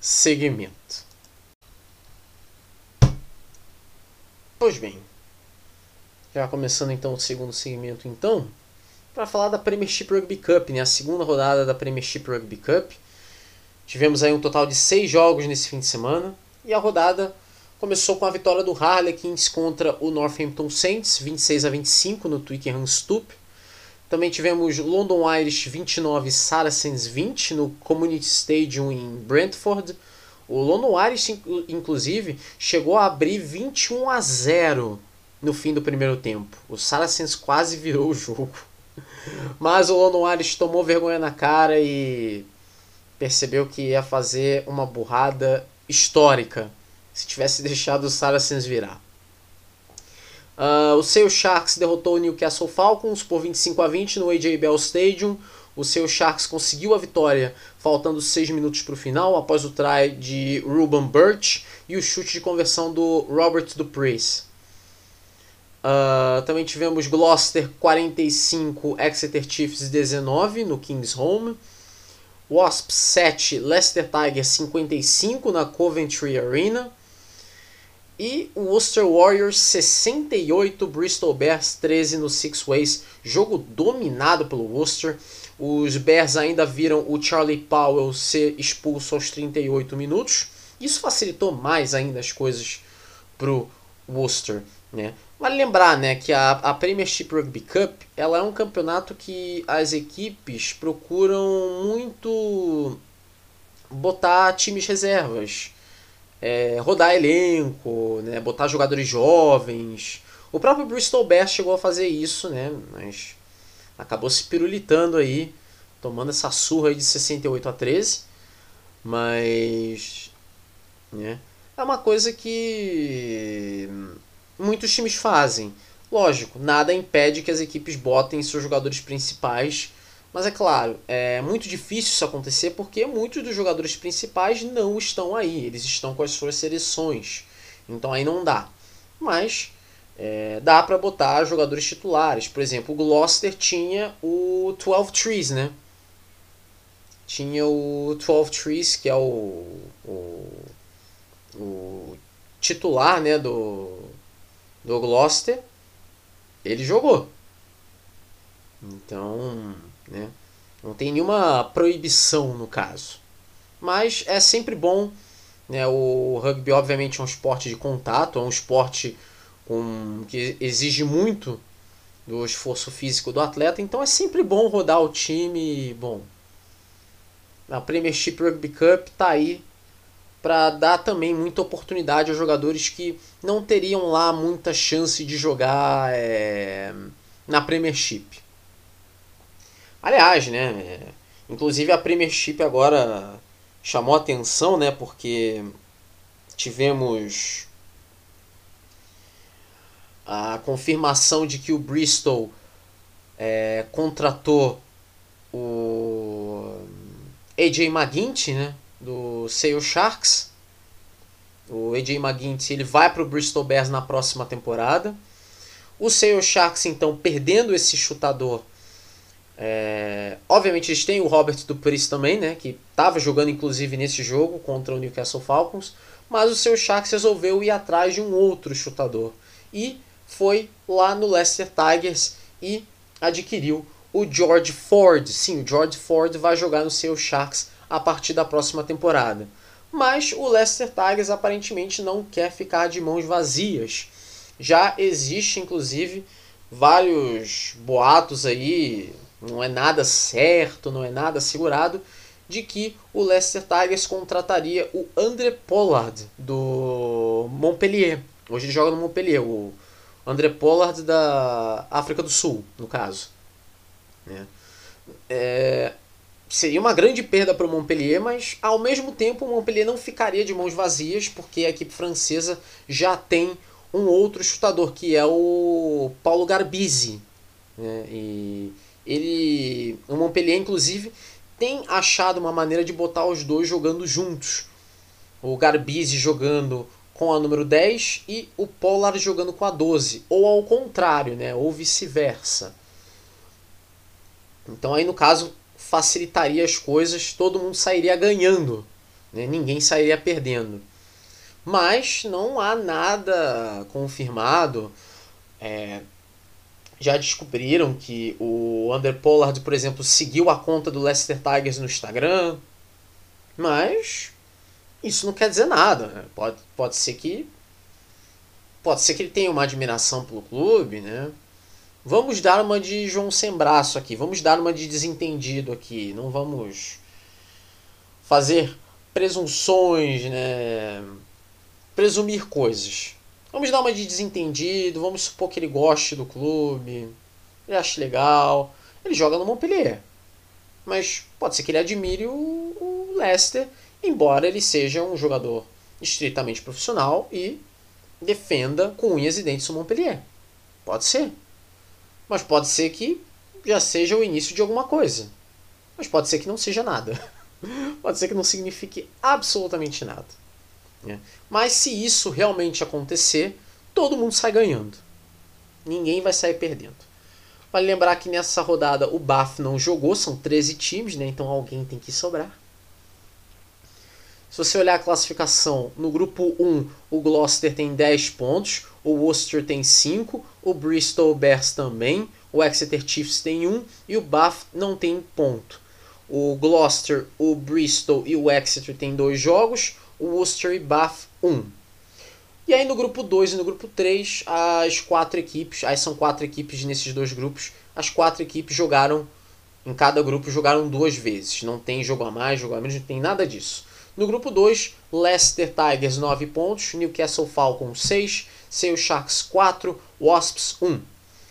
segmento. Pois bem, já começando então o segundo segmento então, para falar da Premiership Rugby Cup, né, a segunda rodada da Premiership Rugby Cup. Tivemos aí um total de seis jogos nesse fim de semana e a rodada começou com a vitória do Harlequins contra o Northampton Saints, 26 a 25 no Twickenham Stoop. Também tivemos London Irish 29, Saracens 20 no Community Stadium em Brentford. O London Irish, inclusive, chegou a abrir 21 a 0 no fim do primeiro tempo. O Saracens quase virou o jogo. Mas o London Irish tomou vergonha na cara e percebeu que ia fazer uma burrada histórica se tivesse deixado o Saracens virar. Uh, o Sale Sharks derrotou o Newcastle Falcons por 25 a 20 no AJ Bell Stadium. o seu Sharks conseguiu a vitória faltando 6 minutos para o final, após o try de Ruben Birch e o chute de conversão do Robert Dupreez. Uh, também tivemos Gloucester 45, Exeter Chiefs 19 no Kings Home. Wasps 7, Leicester Tigers 55 na Coventry Arena. E Worcester Warriors 68, Bristol Bears 13 no Six Ways. Jogo dominado pelo Worcester. Os Bears ainda viram o Charlie Powell ser expulso aos 38 minutos. Isso facilitou mais ainda as coisas pro Worcester. Né? Vale lembrar né, que a, a Premiership Rugby Cup ela é um campeonato que as equipes procuram muito botar times reservas é, rodar elenco, né, botar jogadores jovens. O próprio Bristol Bears chegou a fazer isso, né, mas acabou se pirulitando aí, tomando essa surra de 68 a 13. Mas né, é uma coisa que muitos times fazem. Lógico, nada impede que as equipes botem seus jogadores principais mas é claro, é muito difícil isso acontecer porque muitos dos jogadores principais não estão aí, eles estão com as suas seleções. Então aí não dá. Mas é, dá para botar jogadores titulares. Por exemplo, o Gloucester tinha o 12 Trees, né? Tinha o 12 Trees, que é o, o, o titular né, do, do Gloucester. Ele jogou. Então, né? Não tem nenhuma proibição no caso. Mas é sempre bom. Né? O rugby, obviamente, é um esporte de contato, é um esporte com, que exige muito do esforço físico do atleta. Então é sempre bom rodar o time. Bom, a Premiership Rugby Cup está aí para dar também muita oportunidade aos jogadores que não teriam lá muita chance de jogar é, na Premiership. Aliás, né? Inclusive a Premiership agora chamou atenção, né? Porque tivemos a confirmação de que o Bristol é, contratou o AJ McGuinty, né? Do Sale Sharks. O AJ McGuinty ele vai para o Bristol Bears na próxima temporada. O Sale Sharks então perdendo esse chutador é, obviamente eles têm o Robert Dupreez também, né, que estava jogando inclusive nesse jogo contra o Newcastle Falcons, mas o seu Sharks resolveu ir atrás de um outro chutador e foi lá no Leicester Tigers e adquiriu o George Ford. Sim, o George Ford vai jogar no seu Sharks a partir da próxima temporada. Mas o Leicester Tigers aparentemente não quer ficar de mãos vazias. Já existe inclusive vários boatos aí, não é nada certo, não é nada assegurado, de que o Leicester Tigers contrataria o André Pollard do Montpellier. Hoje ele joga no Montpellier, o André Pollard da África do Sul, no caso. É, é, seria uma grande perda para o Montpellier, mas ao mesmo tempo o Montpellier não ficaria de mãos vazias, porque a equipe francesa já tem um outro chutador, que é o Paulo Garbisi. Né? E ele, o Montpellier, inclusive, tem achado uma maneira de botar os dois jogando juntos. O Garbisi jogando com a número 10 e o Pollard jogando com a 12. Ou ao contrário, né? ou vice-versa. Então aí no caso facilitaria as coisas, todo mundo sairia ganhando, né? ninguém sairia perdendo. Mas não há nada confirmado. É, já descobriram que o Under Pollard, por exemplo, seguiu a conta do Leicester Tigers no Instagram. Mas isso não quer dizer nada. Né? Pode, pode ser que. Pode ser que ele tenha uma admiração pelo clube, né? Vamos dar uma de João sem braço aqui. Vamos dar uma de desentendido aqui. Não vamos fazer presunções, né? Presumir coisas. Vamos dar uma de desentendido, vamos supor que ele goste do clube, ele ache legal. Ele joga no Montpellier. Mas pode ser que ele admire o, o Leicester, embora ele seja um jogador estritamente profissional e defenda com unhas e dentes o Montpellier. Pode ser. Mas pode ser que já seja o início de alguma coisa. Mas pode ser que não seja nada. pode ser que não signifique absolutamente nada. Né? Mas se isso realmente acontecer, todo mundo sai ganhando. Ninguém vai sair perdendo. Vale lembrar que nessa rodada o BAF não jogou, são 13 times, né? então alguém tem que sobrar. Se você olhar a classificação, no grupo 1 o Gloucester tem 10 pontos, o Worcester tem 5, o Bristol Bears também, o Exeter Chiefs tem 1 e o Bath não tem ponto. O Gloucester, o Bristol e o Exeter têm dois jogos, o Worcester e Bath 1. E aí no grupo 2 e no grupo 3, as quatro equipes, aí são quatro equipes nesses dois grupos, as quatro equipes jogaram, em cada grupo jogaram duas vezes. Não tem jogo a mais, jogo a menos, não tem nada disso. No grupo 2, Leicester Tigers 9 pontos, Newcastle Falcons 6, Seattle Sharks 4, Wasps 1.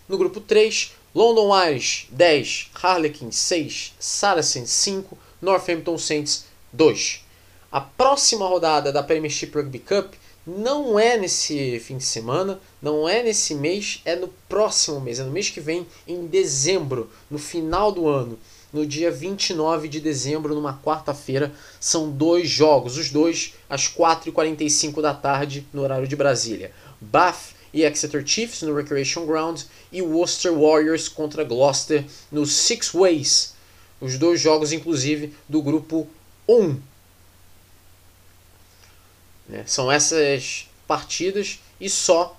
No grupo 3, London Irish 10, Harlequins 6, Saracens 5, Northampton Saints 2. A próxima rodada da Premiership Rugby Cup não é nesse fim de semana, não é nesse mês, é no próximo mês, é no mês que vem, em dezembro, no final do ano, no dia 29 de dezembro, numa quarta-feira. São dois jogos, os dois às 4h45 da tarde, no horário de Brasília. Bath e Exeter Chiefs no Recreation Ground e Worcester Warriors contra Gloucester no Six Ways. Os dois jogos, inclusive, do grupo 1. Né? São essas partidas e só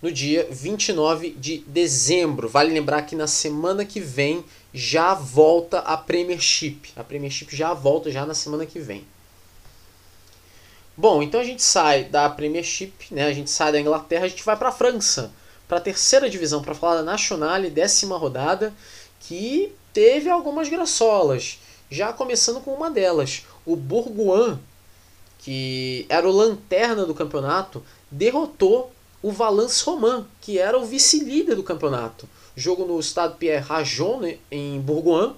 no dia 29 de dezembro. Vale lembrar que na semana que vem já volta a Premiership. A Premiership já volta já na semana que vem. Bom, então a gente sai da Premiership, né? A gente sai da Inglaterra, a gente vai para a França, para a terceira divisão, para falar da Nacional, décima rodada, que teve algumas graçolas. Já começando com uma delas, o Bourgoin, que era o lanterna do campeonato, derrotou o Valence Romain, que era o vice-líder do campeonato. Jogo no Stade Pierre Rajon, né, em Bourgoin.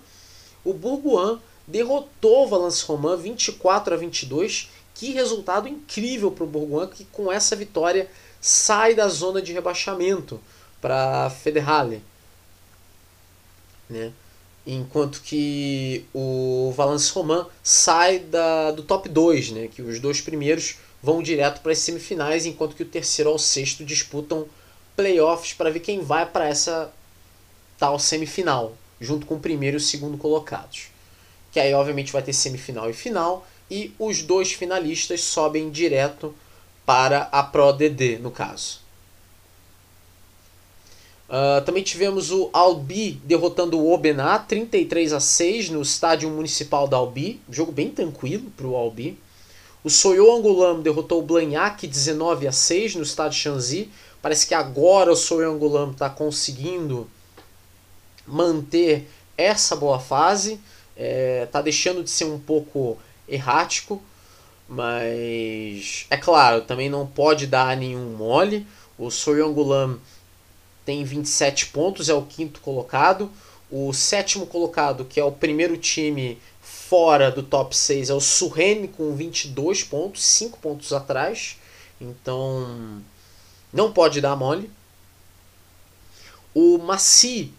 O Bourgoin derrotou o Valence Romain 24 a 22 que resultado incrível para o Bourgoin, que com essa vitória sai da zona de rebaixamento para a Federale. Né? Enquanto que o Valence Romain sai da, do top 2, né? que os dois primeiros vão direto para as semifinais, enquanto que o terceiro ao sexto disputam playoffs para ver quem vai para essa tal semifinal, junto com o primeiro e o segundo colocados. Que aí, obviamente, vai ter semifinal e final, e os dois finalistas sobem direto para a Pro DD, no caso. Uh, também tivemos o Albi derrotando o Obená 33 a 6 no estádio municipal da Albi, jogo bem tranquilo para o Albi. O Soyo Angulam derrotou o Blanhac 19 a 6 no estádio Chanzy. Parece que agora o Soyo Angulam está conseguindo manter essa boa fase, está é, tá deixando de ser um pouco errático, mas é claro, também não pode dar nenhum mole. O Soyongulam tem 27 pontos, é o quinto colocado. O sétimo colocado, que é o primeiro time fora do top 6, é o Surrene com 22 pontos, 5 pontos atrás. Então, não pode dar mole. O Maci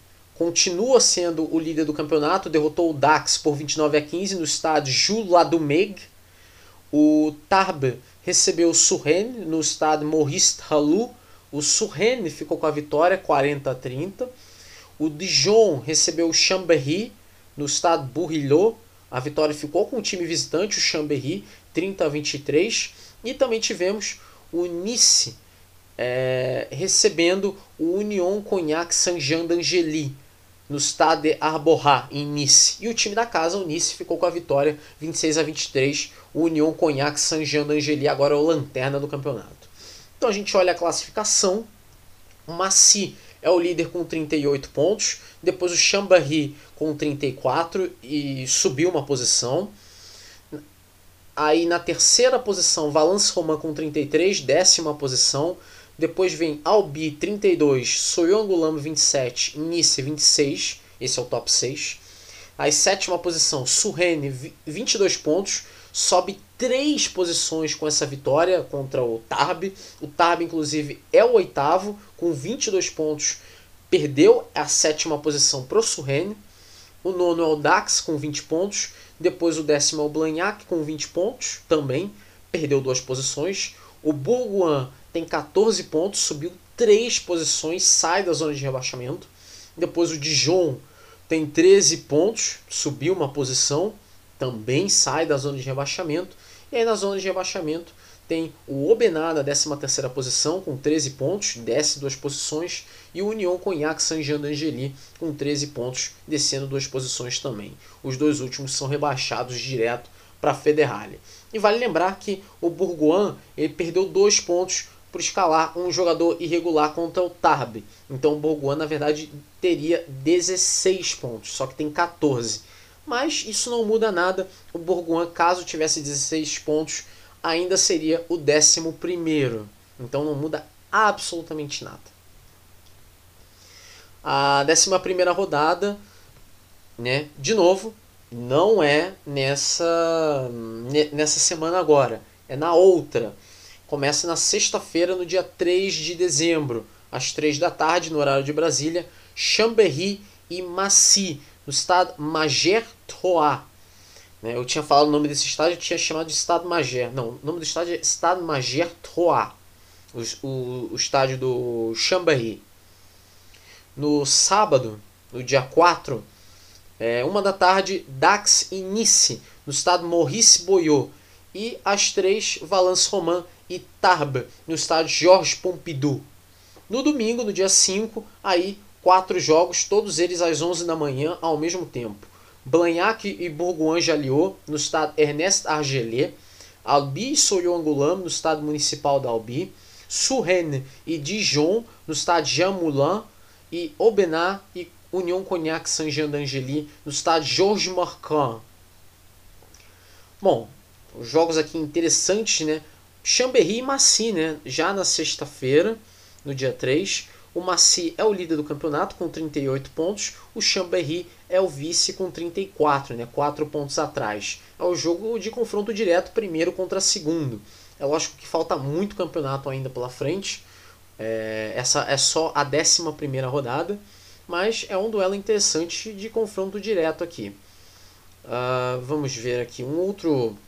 continua sendo o líder do campeonato, derrotou o Dax por 29 a 15 no estádio Jules Ladumeg. O Tarbes recebeu o Surrene no estádio Maurice Halou. O Surrene ficou com a vitória 40 a 30. O Dijon recebeu o Chambéry no estádio Bourrilot. A vitória ficou com o time visitante, o Chambéry, 30 a 23. E também tivemos o Nice é, recebendo o Union Cognac Saint-Jean d'Angely no Stade Arborat, em Nice. E o time da casa, o Nice, ficou com a vitória 26 a 23. O Union Cognac Saint-Jean d'Angely agora é o lanterna do campeonato. Então a gente olha a classificação. O é o líder com 38 pontos. Depois o Chambéry com 34 e subiu uma posição. Aí na terceira posição, Valence Romain com 33, décima posição. Depois vem Albi 32, Soyongulam 27, Nice 26. Esse é o top 6. Aí sétima posição, Surrene 22 pontos. Sobe 3 posições com essa vitória contra o Tarb. O Tarb, inclusive, é o oitavo, com 22 pontos. Perdeu a sétima posição para o Surrene. O nono é o Dax com 20 pontos. Depois o décimo é o Blagnac com 20 pontos também. Perdeu duas posições. O Bourgoin tem 14 pontos, subiu 3 posições, sai da zona de rebaixamento. Depois o Dijon tem 13 pontos, subiu uma posição, também sai da zona de rebaixamento. E aí na zona de rebaixamento tem o Obená na 13ª posição com 13 pontos, desce duas posições, e o Union Cognac Saint-Jean com 13 pontos, descendo duas posições também. Os dois últimos são rebaixados direto para a Federale. E vale lembrar que o Bourgoin ele perdeu dois pontos por escalar um jogador irregular contra o Tarbes. Então o Bourgoin, na verdade, teria 16 pontos, só que tem 14. Mas isso não muda nada. O Bourgoin, caso tivesse 16 pontos, ainda seria o 11. Então não muda absolutamente nada. A 11 rodada, né, de novo, não é nessa, nessa semana agora, é na outra. Começa na sexta-feira, no dia 3 de dezembro, às 3 da tarde, no horário de Brasília, Chambéry e Massy, no estado Mager-Troyes. Né? Eu tinha falado o nome desse estádio, eu tinha chamado de Estado Mager. Não, o nome do estádio é Estado Mager-Troyes, o, o, o estádio do Chambéry. No sábado, no dia 4, é, uma da tarde, Dax e Nice, no estado Maurice Boyot. E às três, Valence Romain e Tarbes, no estádio Georges Pompidou. No domingo, no dia 5, aí quatro jogos, todos eles às 11 da manhã ao mesmo tempo. Blagnac e Bourgoin-Jalliot, no estado Ernest Argelet. Albi e Soyo-Angoulême, no estado municipal da Albi. Suresnes e Dijon, no estado Jean Moulin. E Aubenas e Union Cognac Saint-Jean d'Angely, no estado Georges Marquand. Bom, os jogos aqui interessantes, né? Chambéry e Massy, né? Já na sexta-feira, no dia 3. O Massy é o líder do campeonato com 38 pontos. O Chambéry é o vice com 34, né? 4 pontos atrás. É o jogo de confronto direto, primeiro contra segundo. É lógico que falta muito campeonato ainda pela frente. É, essa é só a 11 primeira rodada, mas é um duelo interessante de confronto direto aqui. Uh, vamos ver aqui um outro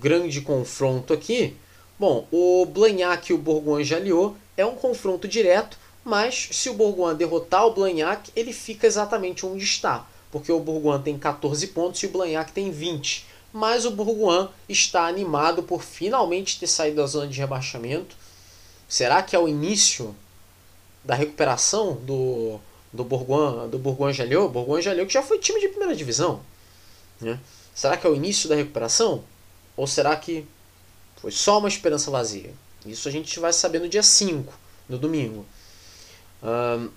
grande confronto aqui. Bom, o Blagnac e o Bourgoin-Jalliot é um confronto direto, mas se o Bourgoin derrotar o Blagnac, ele fica exatamente onde está, porque o Bourgoin tem 14 pontos e o Blagnac tem 20. Mas o Bourgoin está animado por finalmente ter saído da zona de rebaixamento. Será que é o início da recuperação do, do Bourgoin, do Bourgoin Jalliot? Bourgoin Jalliot que já foi time de primeira divisão. Né? Será que é o início da recuperação? Ou será que foi só uma esperança vazia? Isso a gente vai saber no dia 5, no domingo. Um,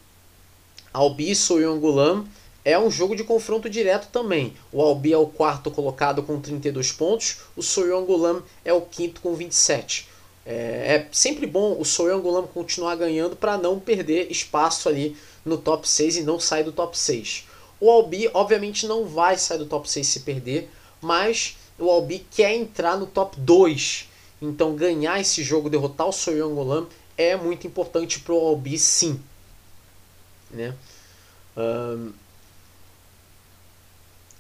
Albi e Soyongulam é um jogo de confronto direto também. O Albi é o quarto colocado com 32 pontos, o Soyongulam é o quinto com 27. É, é sempre bom o Soyongulam continuar ganhando para não perder espaço ali no top 6 e não sair do top 6. O Albi, obviamente, não vai sair do top 6 se perder, mas o Albi quer entrar no top 2. Então ganhar esse jogo, derrotar o Soyong Olam é muito importante para o Albi sim. Né? Um,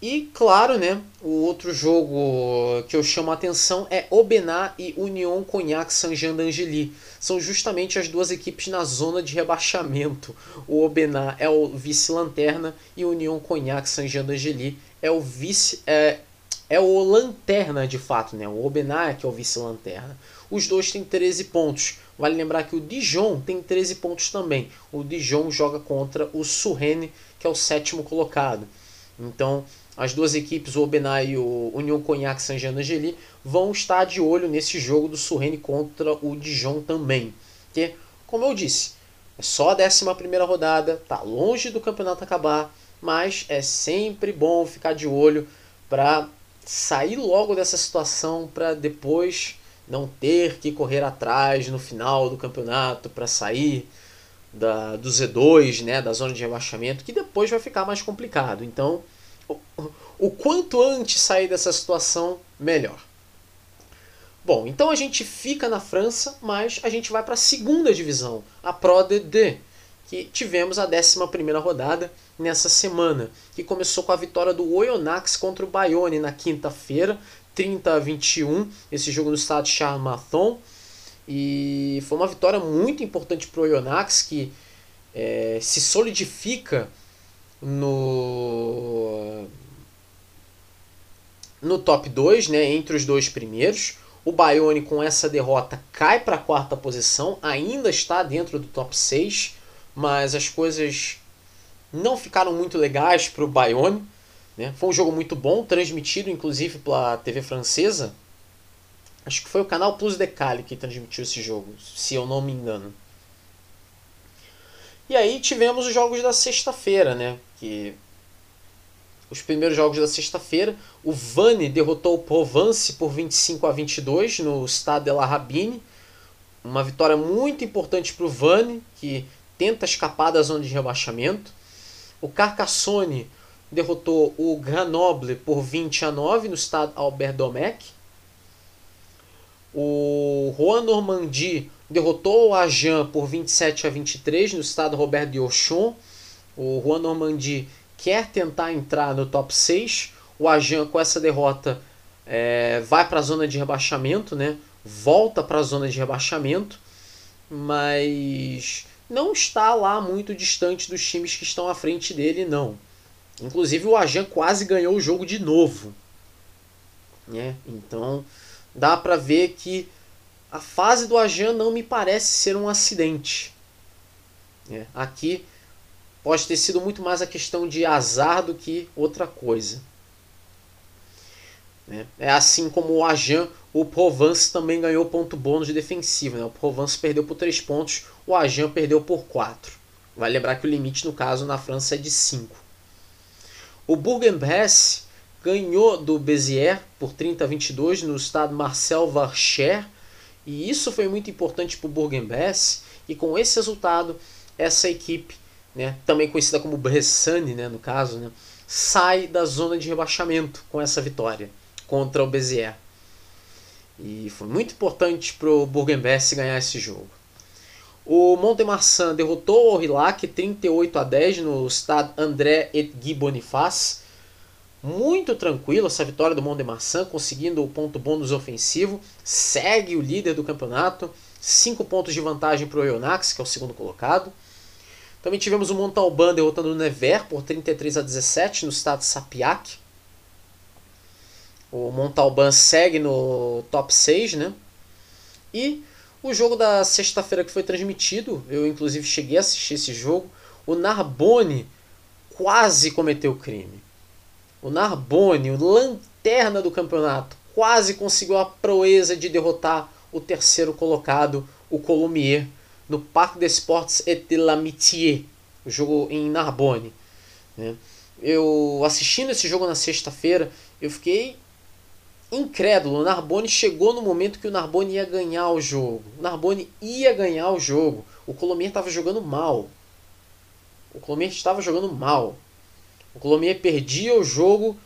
e claro, né, o outro jogo que eu chamo a atenção é Obená e Union Cognac Saint-Jean d'Angely. São justamente as duas equipes na zona de rebaixamento. O Obená é o vice-lanterna e o Union Cognac Saint-Jean d'Angely é o vice é, é o lanterna de fato, né? O que é o vice-lanterna. Os dois têm 13 pontos. Vale lembrar que o Dijon tem 13 pontos também. O Dijon joga contra o Surrene, que é o sétimo colocado. Então, as duas equipes, o Obenai e o Union Cognac Saint-Jean-Angeli, vão estar de olho nesse jogo do Surrene contra o Dijon também. Que, como eu disse, é só a 11 rodada, tá longe do campeonato acabar, mas é sempre bom ficar de olho para sair logo dessa situação para depois não ter que correr atrás no final do campeonato para sair da, do Z2, né, da zona de rebaixamento, que depois vai ficar mais complicado. Então, o, o quanto antes sair dessa situação, melhor. Bom, então a gente fica na França, mas a gente vai para a segunda divisão, a Pro D2, que tivemos a 11 rodada nessa semana, que começou com a vitória do Oyonnax contra o Bayonne na quinta-feira, 30 a 21, esse jogo no estado Charmathon. E foi uma vitória muito importante para o Oyonnax, que é, se solidifica no, no top 2, né, entre os dois primeiros. O Bayonne, com essa derrota, cai para a quarta posição, ainda está dentro do top 6, mas as coisas não ficaram muito legais para o Bayonne. Né? Foi um jogo muito bom, transmitido inclusive pela TV francesa. Acho que foi o canal Plus Decali que transmitiu esse jogo, se eu não me engano. E aí tivemos os jogos da sexta-feira, né? Que os primeiros jogos da sexta-feira, o Vani derrotou o Provence por 25 a 22 no Stade de la Rabine. Uma vitória muito importante para o Vani, que tenta escapar da zona de rebaixamento. O Carcassonne derrotou o Grenoble por 20 a 9 no Stade Albert Domecq. O Juan Normandie derrotou o Agen por 27 a 23 no Stade Robert de Auchon. O Juan Normandie quer tentar entrar no top 6. O Agen, com essa derrota, é, vai para a zona de rebaixamento, né? volta para a zona de rebaixamento, mas não está lá muito distante dos times que estão à frente dele, não. Inclusive o Ajan quase ganhou o jogo de novo. Né? Então dá para ver que a fase do Ajan não me parece ser um acidente. Né? Aqui pode ter sido muito mais a questão de azar do que outra coisa. Né? É assim como o Ajan, o Provence também ganhou ponto bônus de defensivo. Né? O Provence perdeu por 3 pontos, o Ajan perdeu por 4. Vai lembrar que o limite, no caso, na França é de 5. O Bourg-en-Bresse ganhou do Béziers por 30 a 22 no estado Marcel Varcher. E isso foi muito importante para o Bourg-en-Bresse. E com esse resultado, essa equipe, né, também conhecida como Bressane, né, no caso, né, sai da zona de rebaixamento com essa vitória contra o Béziers. E foi muito importante para o Bourg-en-Bresse ganhar esse jogo. O Montemarçan derrotou o Aurillac 38 a 10 no Stade André et Guy Boniface. Muito tranquilo essa vitória do Montemarçan, conseguindo o ponto bônus ofensivo. Segue o líder do campeonato. 5 pontos de vantagem para o Oyonnax, que é o segundo colocado. Também tivemos o Montalban derrotando o Nevers por 33 a 17 no Stade Sapiac. O Montalban segue no top 6, né? E o jogo da sexta-feira que foi transmitido, eu inclusive cheguei a assistir esse jogo, o Narbonne quase cometeu crime. O Narbonne, o lanterna do campeonato, quase conseguiu a proeza de derrotar o terceiro colocado, o Colomiers, no Parc des Sports et de l'Amitié, o jogo em Narbonne. Né? Eu assistindo esse jogo na sexta-feira, eu fiquei incrédulo. O Narbonne chegou no momento que o Narbonne ia ganhar o jogo. O Narbonne ia ganhar o jogo. O Colomier estava jogando mal. O Colomier estava jogando mal. O Colomier perdia o jogo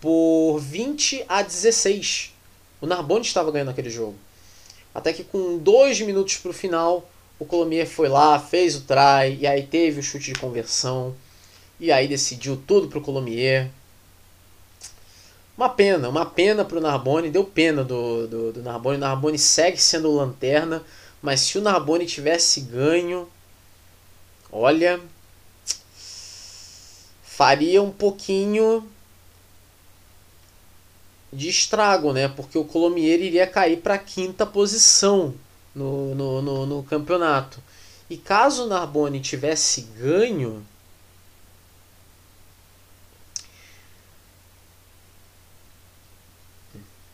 por 20 a 16. O Narbonne estava ganhando aquele jogo. Até que com dois minutos para o final, o Colomier foi lá, fez o try, e aí teve o chute de conversão. E aí decidiu tudo para o Colomier. Uma pena, uma pena para o Narbonne, deu pena do, do, do Narbonne. O Narbonne segue sendo lanterna, mas se o Narbonne tivesse ganho, olha, faria um pouquinho de estrago, né? Porque o Colomier iria cair para a quinta posição no, no, no, no campeonato. E caso o Narbonne tivesse ganho,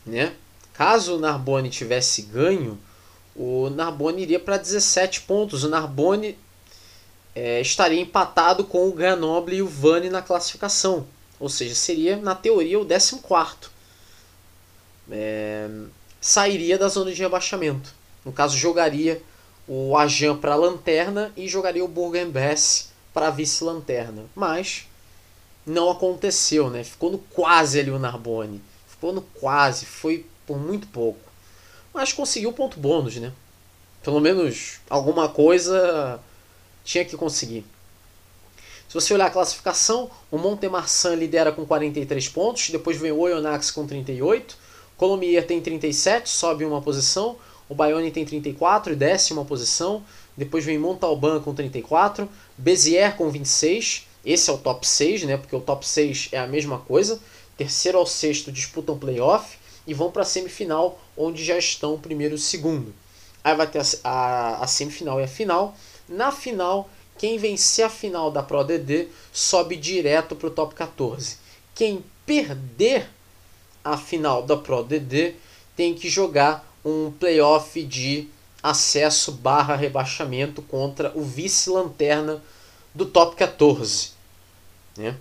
Né? Caso o Narbonne tivesse ganho, o Narbonne iria para 17 pontos. O Narbonne é, estaria empatado com o Grenoble e o Vani na classificação. Ou seja, seria, na teoria, o 14. É, sairia da zona de rebaixamento. No caso, jogaria o Ajan para a lanterna e jogaria o Bourg-en-Bresse para a vice-lanterna. Mas não aconteceu, né? Ficou no quase ali o Narbonne. Quase, foi por muito pouco. Mas conseguiu ponto bônus, né? Pelo menos alguma coisa tinha que conseguir. Se você olhar a classificação, o Montemarçan lidera com 43 pontos, depois vem o Oyonnax com 38, Colomier tem 37, sobe uma posição, o Bayonne tem 34 desce uma posição, depois vem Montalban com 34, Bezier com 26, esse é o top 6, né, porque o top 6 é a mesma coisa, terceiro ao sexto disputam playoff e vão para a semifinal, onde já estão primeiro e segundo. Aí vai ter a, a, a semifinal e a final. Na final, quem vencer a final da Pro DD sobe direto para o top 14. Quem perder a final da Pro DD tem que jogar um playoff de acesso barra rebaixamento contra o vice-lanterna do top 14. Né?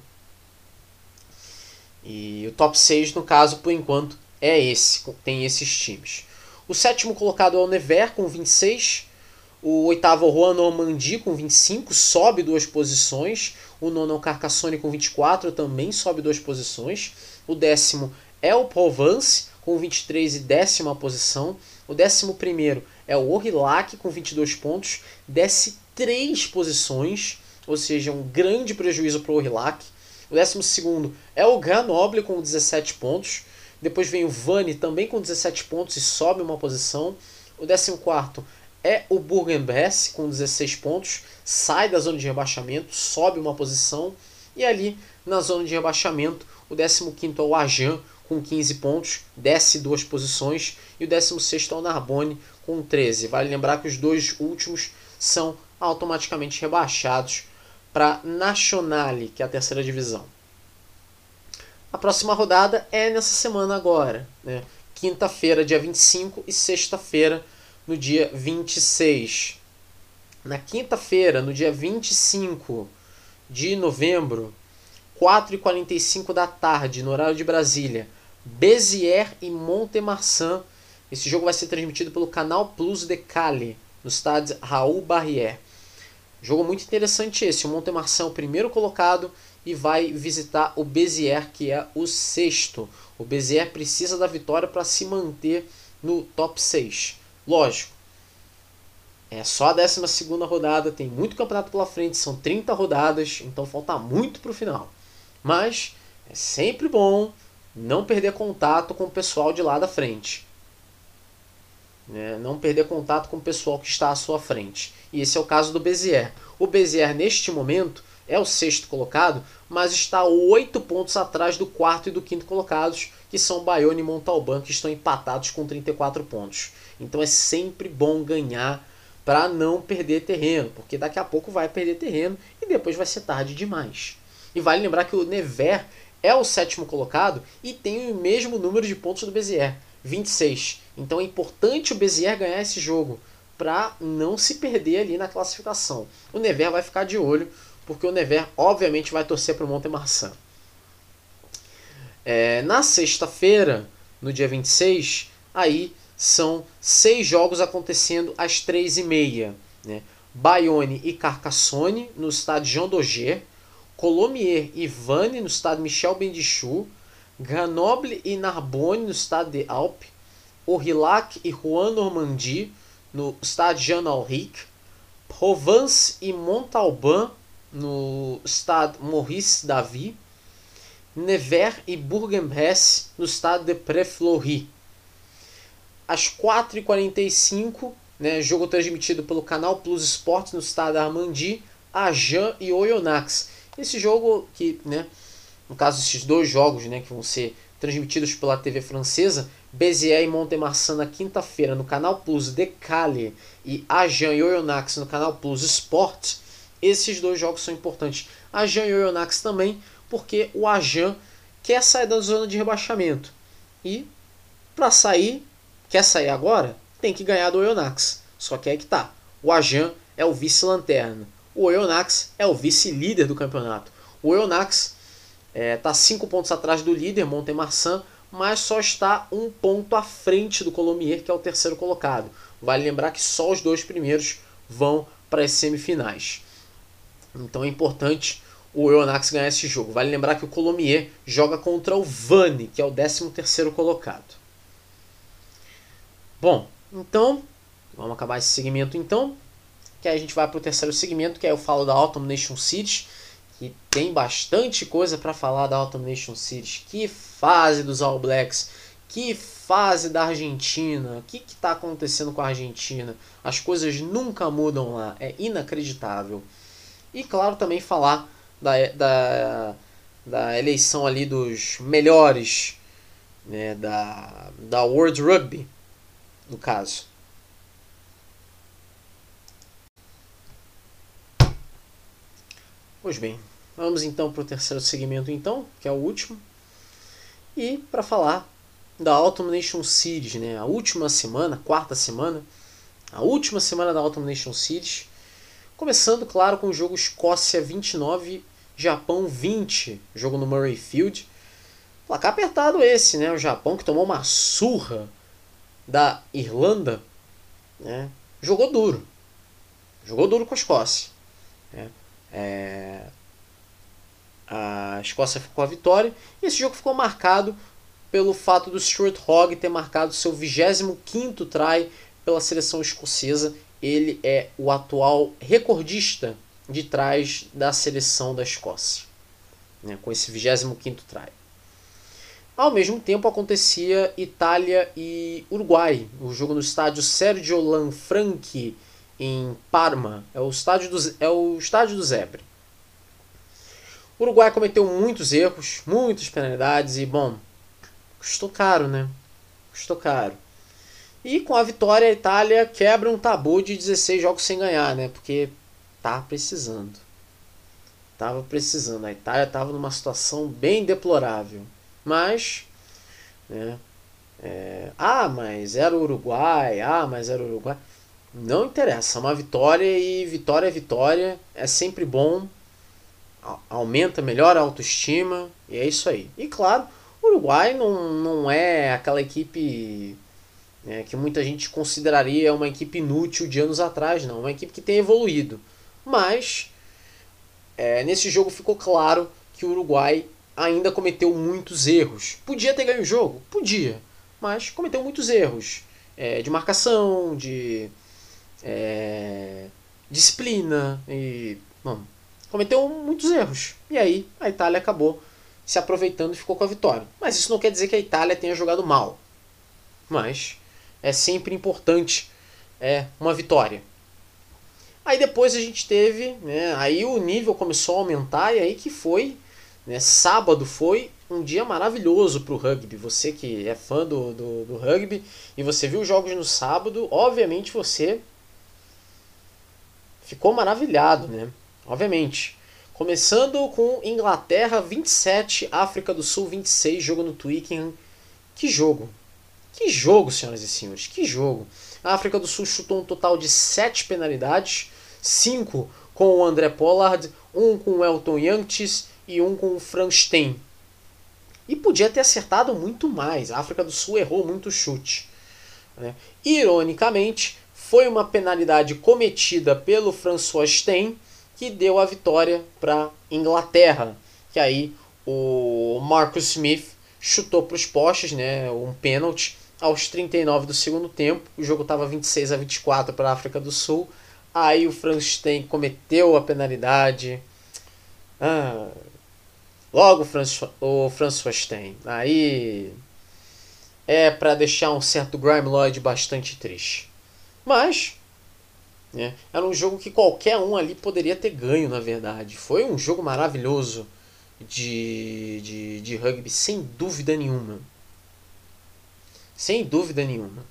E o top 6, no caso, por enquanto, é esse, tem esses times. O sétimo colocado é o Never, com 26. O oitavo é o Juan Normandie, com 25, sobe duas posições. O nono é o Carcassonne, com 24, também sobe duas posições. O décimo é o Provence, com 23 e décima posição. O décimo primeiro é o Orillac, com 22 pontos, desce três posições, ou seja, um grande prejuízo para o Orillac. O décimo segundo é o Grenoble, com 17 pontos. Depois vem o Vani, também com 17 pontos e sobe uma posição. O décimo quarto é o Bourg-en-Bresse, com 16 pontos, sai da zona de rebaixamento, sobe uma posição. E ali, na zona de rebaixamento, o 15 é o Ajan, com 15 pontos, desce duas posições, e o 16 é o Narbonne, com 13. Vale lembrar que os dois últimos são automaticamente rebaixados para Nationale, que é a terceira divisão. A próxima rodada é nessa semana agora, né? quinta-feira, dia 25, e sexta-feira, no dia 26. Na quinta-feira, no dia 25 de novembro, 4h45 da tarde, no horário de Brasília, Béziers e Montemarçan. Esse jogo vai ser transmitido pelo canal Plus de Cali, no estádio Raul Barrière. Jogo muito interessante esse. O Montemarçan é o primeiro colocado e vai visitar o Béziers, que é o sexto. O Béziers precisa da vitória para se manter no top 6. Lógico, é só a 12 rodada, tem muito campeonato pela frente, são 30 rodadas, então falta muito para o final. Mas é sempre bom não perder contato com o pessoal de lá da frente. Né? Não perder contato com o pessoal que está à sua frente. E esse é o caso do Bezier. O Bezier, neste momento, é o sexto colocado, mas está oito pontos atrás do quarto e do quinto colocados, que são Bayonne e Montalban, que estão empatados com 34 pontos. Então é sempre bom ganhar para não perder terreno, porque daqui a pouco vai perder terreno e depois vai ser tarde demais. E vale lembrar que o Never é o sétimo colocado e tem o mesmo número de pontos do Bezier, 26. Então é importante o Bezier ganhar esse jogo para não se perder ali na classificação. O Never vai ficar de olho, porque o Never obviamente vai torcer para o Montemarçan. É, na sexta-feira, no dia 26, aí são seis jogos acontecendo às três e meia. Né? Bayonne e Carcassonne no estádio Jean Daugé, Colomiers e Vannes no estádio Michel Bendichou, Grenoble e Narbonne no estádio de Alpes, Aurillac e Rouen Normandie no estádio Jean Alric, Provence e Montalban no estádio Maurice Davy, Nevers e Bourg-en-Bresse no estádio de Pré-Fleury às 4h45, né, jogo transmitido pelo canal Plus Sports no estado Armandi, Ajan e Oyonnax. Esse jogo que, né, no caso esses dois jogos, né, que vão ser transmitidos pela TV francesa, Béziers e Montemarçan na quinta-feira no canal Plus de Cali e Ajan e Oyonnax no canal Plus Sport, esses dois jogos são importantes. Ajan e Oyonnax também, porque o Ajan quer sair da zona de rebaixamento. E para sair Quer sair agora? Tem que ganhar do Oyonnax. Só que é que tá. O Ajan é o vice-lanterna. O Oyonnax é o vice-líder do campeonato. O Oyonnax está 5 pontos atrás do líder, Montemarçan, mas só está um ponto à frente do Colomier, que é o terceiro colocado. Vale lembrar que só os dois primeiros vão para as semifinais. Então é importante o Oyonnax ganhar esse jogo. Vale lembrar que o Colomier joga contra o Vani, que é o 13 terceiro colocado. Bom, então, vamos acabar esse segmento então. que aí a gente vai para o terceiro segmento, que aí eu falo da Autumn Nation Cities, que tem bastante coisa para falar da Autumn Nation Cities. Que fase dos All Blacks, que fase da Argentina, o que está acontecendo com a Argentina? As coisas nunca mudam lá, é inacreditável. E claro, também falar da, da, da eleição ali dos melhores né, da, da World Rugby, no caso. Pois bem, vamos então para o terceiro segmento então, que é o último. E para falar da Autumn Nation Series, né? A última semana, quarta semana, a última semana da Autumn Nation Series, começando claro com o jogo Escócia 29, Japão 20, jogo no Murray Field. Placar apertado esse, né? O Japão que tomou uma surra da Irlanda, né? Jogou duro. Jogou duro com a Escócia. Né? É, a Escócia ficou a vitória e esse jogo ficou marcado pelo fato do Stuart Hogg ter marcado seu 25º try pela seleção escocesa. Ele é o atual recordista de trás da seleção da Escócia, né, com esse 25º try. Ao mesmo tempo acontecia Itália e Uruguai, o jogo no estádio Sergio Lanfranchi em Parma. É o estádio do, é o estádio do Zebre. O Uruguai cometeu muitos erros, muitas penalidades e, bom, custou caro, né? Custou caro. E com a vitória, a Itália quebra um tabu de 16 jogos sem ganhar, né? Porque tá precisando. Tava precisando. A Itália tava numa situação bem deplorável. Mas, né? É, ah, mas era o Uruguai. Ah, mas era o Uruguai. Não interessa, uma vitória e vitória é vitória, é sempre bom, aumenta, melhora a autoestima e é isso aí. E claro, o Uruguai não, não é aquela equipe né, que muita gente consideraria uma equipe inútil de anos atrás, não, é uma equipe que tem evoluído. Mas é, nesse jogo ficou claro que o Uruguai ainda cometeu muitos erros. Podia ter ganho o jogo? Podia, mas cometeu muitos erros é, de marcação, de é, disciplina e bom, cometeu muitos erros. E aí a Itália acabou se aproveitando e ficou com a vitória. Mas isso não quer dizer que a Itália tenha jogado mal. Mas é sempre importante é uma vitória. Aí depois a gente teve, né, aí o nível começou a aumentar e aí que foi, né, sábado foi um dia maravilhoso para o rugby. Você que é fã do, do, do rugby e você viu os jogos no sábado, obviamente você ficou maravilhado, né? Obviamente. Começando com Inglaterra 27, África do Sul 26, jogo no Twickenham. Que jogo! Que jogo, senhoras e senhores, que jogo! A África do Sul chutou um total de 7 penalidades, 5 com o André Pollard, 1 com o Elton Yantes e 1 com o Franz Stein. E podia ter acertado muito mais. A África do Sul errou muito chute. Né? Ironicamente, foi uma penalidade cometida pelo François Stein que deu a vitória para Inglaterra. Que aí o Marcus Smith chutou para os postes, né, um pênalti aos 39 do segundo tempo. O jogo estava 26 a 24 para a África do Sul. Aí o Franz Stein cometeu a penalidade. Ah, logo o François Stein. Aí é para deixar um certo Grime Lloyd bastante triste. Mas né, era um jogo que qualquer um ali poderia ter ganho, na verdade. Foi um jogo maravilhoso de, de, de rugby, sem dúvida nenhuma. Sem dúvida nenhuma.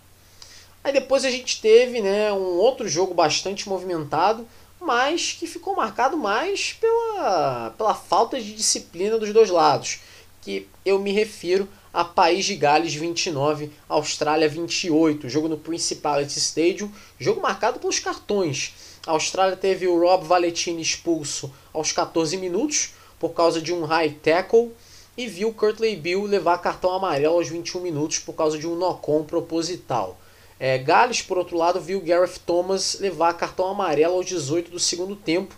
Aí depois a gente teve né, um outro jogo bastante movimentado, mas que ficou marcado mais pela, pela falta de disciplina dos dois lados. Que eu me refiro a País de Gales 29, Austrália 28. Jogo no Principality Stadium, jogo marcado pelos cartões. A Austrália teve o Rob Valetini expulso aos 14 minutos por causa de um high tackle e viu Curtley Bill levar cartão amarelo aos 21 minutos por causa de um knock-on proposital. É, Gales, por outro lado, viu Gareth Thomas levar cartão amarelo aos 18 do segundo tempo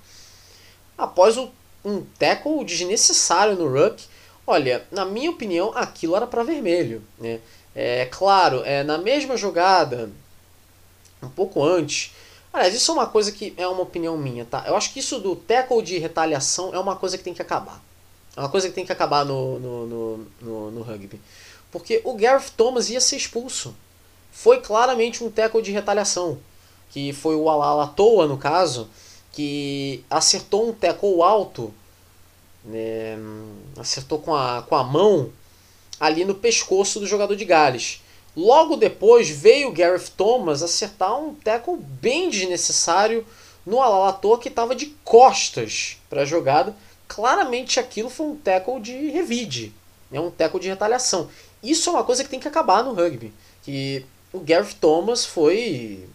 após um tackle desnecessário no ruck Olha, na minha opinião, aquilo era para vermelho. Né? É claro, é, na mesma jogada, um pouco antes, Aliás, isso é uma coisa que é uma opinião minha, tá? Eu acho que isso do tackle de retaliação é uma coisa que tem que acabar. É uma coisa que tem que acabar no, no, no, no, no rugby. Porque o Gareth Thomas ia ser expulso. Foi claramente um tackle de retaliação. Que foi o Alala toa, no caso, que acertou um tackle alto, né, acertou com a, com a mão ali no pescoço do jogador de Gales. Logo depois veio o Gareth Thomas acertar um tackle bem desnecessário no Alalator que estava de costas para a jogada. Claramente aquilo foi um tackle de revide, né? um tackle de retaliação. Isso é uma coisa que tem que acabar no rugby. Que o Gareth Thomas foi.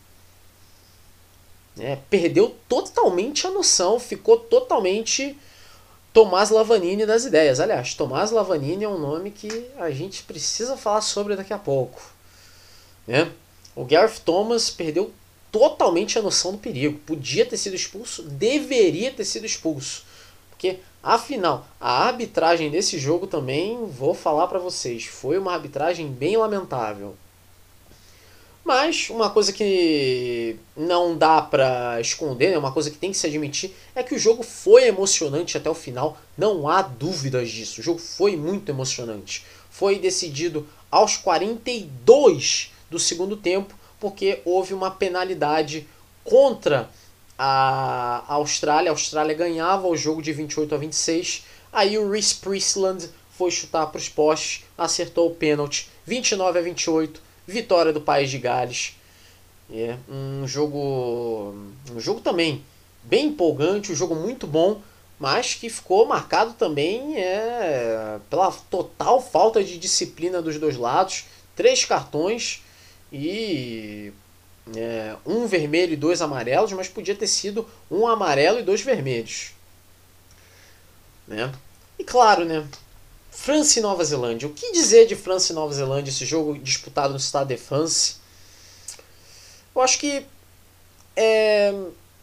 Né, perdeu totalmente a noção, ficou totalmente Tomás Lavanini das ideias. Aliás, Tomás Lavanini é um nome que a gente precisa falar sobre daqui a pouco. Né? O Gareth Thomas perdeu totalmente a noção do perigo. Podia ter sido expulso, deveria ter sido expulso. Porque, afinal, a arbitragem desse jogo também, vou falar para vocês, foi uma arbitragem bem lamentável. Mas uma coisa que não dá para esconder, né, uma coisa que tem que se admitir, é que o jogo foi emocionante até o final. Não há dúvidas disso. O jogo foi muito emocionante. Foi decidido aos 42 do segundo tempo, porque houve uma penalidade contra a Austrália. A Austrália ganhava o jogo de 28 a 26. Aí o Rhys Priestland foi chutar para os postes, acertou o pênalti, 29 a 28 vitória do País de Gales. É um jogo, um jogo também bem empolgante, um jogo muito bom, mas que ficou marcado também é, pela total falta de disciplina dos dois lados. Três cartões e é, um vermelho e dois amarelos, mas podia ter sido um amarelo e dois vermelhos. Né? E claro, né, França e Nova Zelândia. O que dizer de França e Nova Zelândia, esse jogo disputado no Stade de France? Eu acho que é,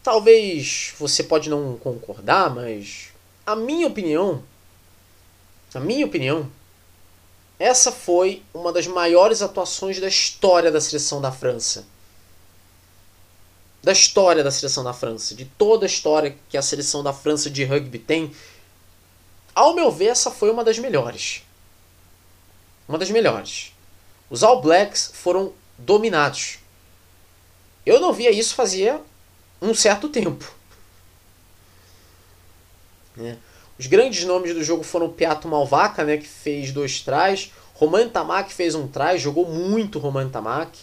talvez você pode não concordar, mas a minha opinião, a minha opinião, essa foi uma das maiores atuações da história da seleção da França. Da história da seleção da França, de toda a história que a seleção da França de rugby tem, ao meu ver, essa foi uma das melhores. Uma das melhores. Os All Blacks foram dominados. Eu não via isso fazia um certo tempo. É. Os grandes nomes do jogo foram Piato Malvaca, né, que fez dois trás. Roman Tamak fez um trás, jogou muito Roman Tamak.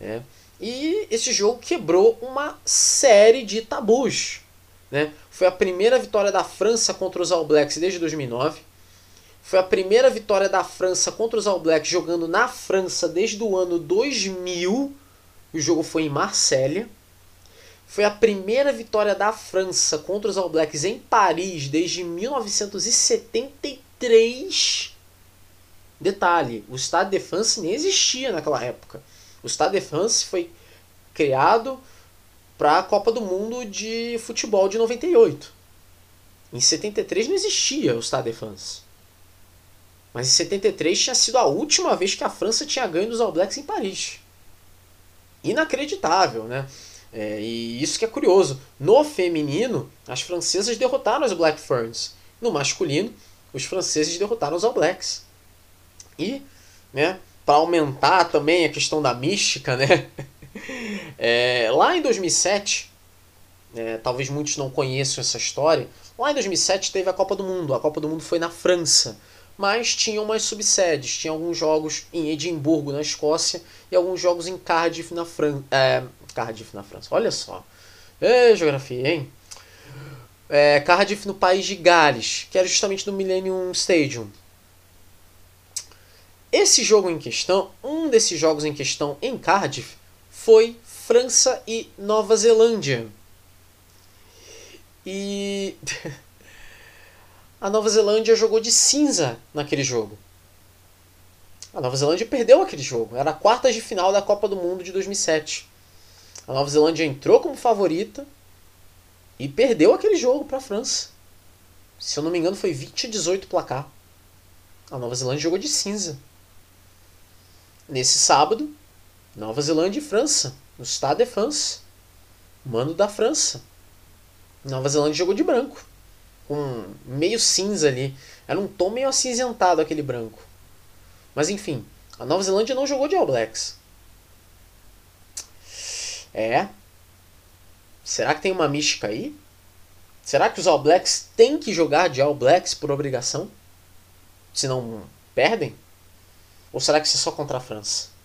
É. E esse jogo quebrou uma série de tabus. Né? Foi a primeira vitória da França contra os All Blacks desde 2009. Foi a primeira vitória da França contra os All Blacks jogando na França desde o ano 2000. O jogo foi em Marsella. Foi a primeira vitória da França contra os All Blacks em Paris desde 1973. Detalhe, o Stade de France nem existia naquela época. O Stade de France foi criado para a Copa do Mundo de futebol de 98. Em 73 não existia o Stade de France. Mas em 73 tinha sido a última vez que a França tinha ganho dos All Blacks em Paris. Inacreditável, né? É, e isso que é curioso. No feminino, as francesas derrotaram os Black Ferns. No masculino, os franceses derrotaram os All Blacks. E, né, para aumentar também a questão da mística, né? É, lá em 2007, é, talvez muitos não conheçam essa história, lá em 2007 teve a Copa do Mundo. A Copa do Mundo foi na França, mas tinha umas subsedes. Tinha alguns jogos em Edimburgo, na Escócia, e alguns jogos em Cardiff, na França. É, Cardiff, na França. Olha só. É, geografia, hein? É, Cardiff no país de Gales, que era justamente no Millennium Stadium. Esse jogo em questão, um desses jogos em questão em Cardiff, foi França e Nova Zelândia. E a Nova Zelândia jogou de cinza naquele jogo. A Nova Zelândia perdeu aquele jogo. Era a quarta de final da Copa do Mundo de 2007. A Nova Zelândia entrou como favorita e perdeu aquele jogo para a França. Se eu não me engano, foi 20 a 18 placar. A Nova Zelândia jogou de cinza. Nesse sábado, Nova Zelândia e França, no Stade de France. Mano da França. Nova Zelândia jogou de branco. Com meio cinza ali. Era um tom meio acinzentado aquele branco. Mas enfim, a Nova Zelândia não jogou de All Blacks. É. Será que tem uma mística aí? Será que os All Blacks têm que jogar de All Blacks por obrigação? Se não perdem? Ou será que isso é só contra a França?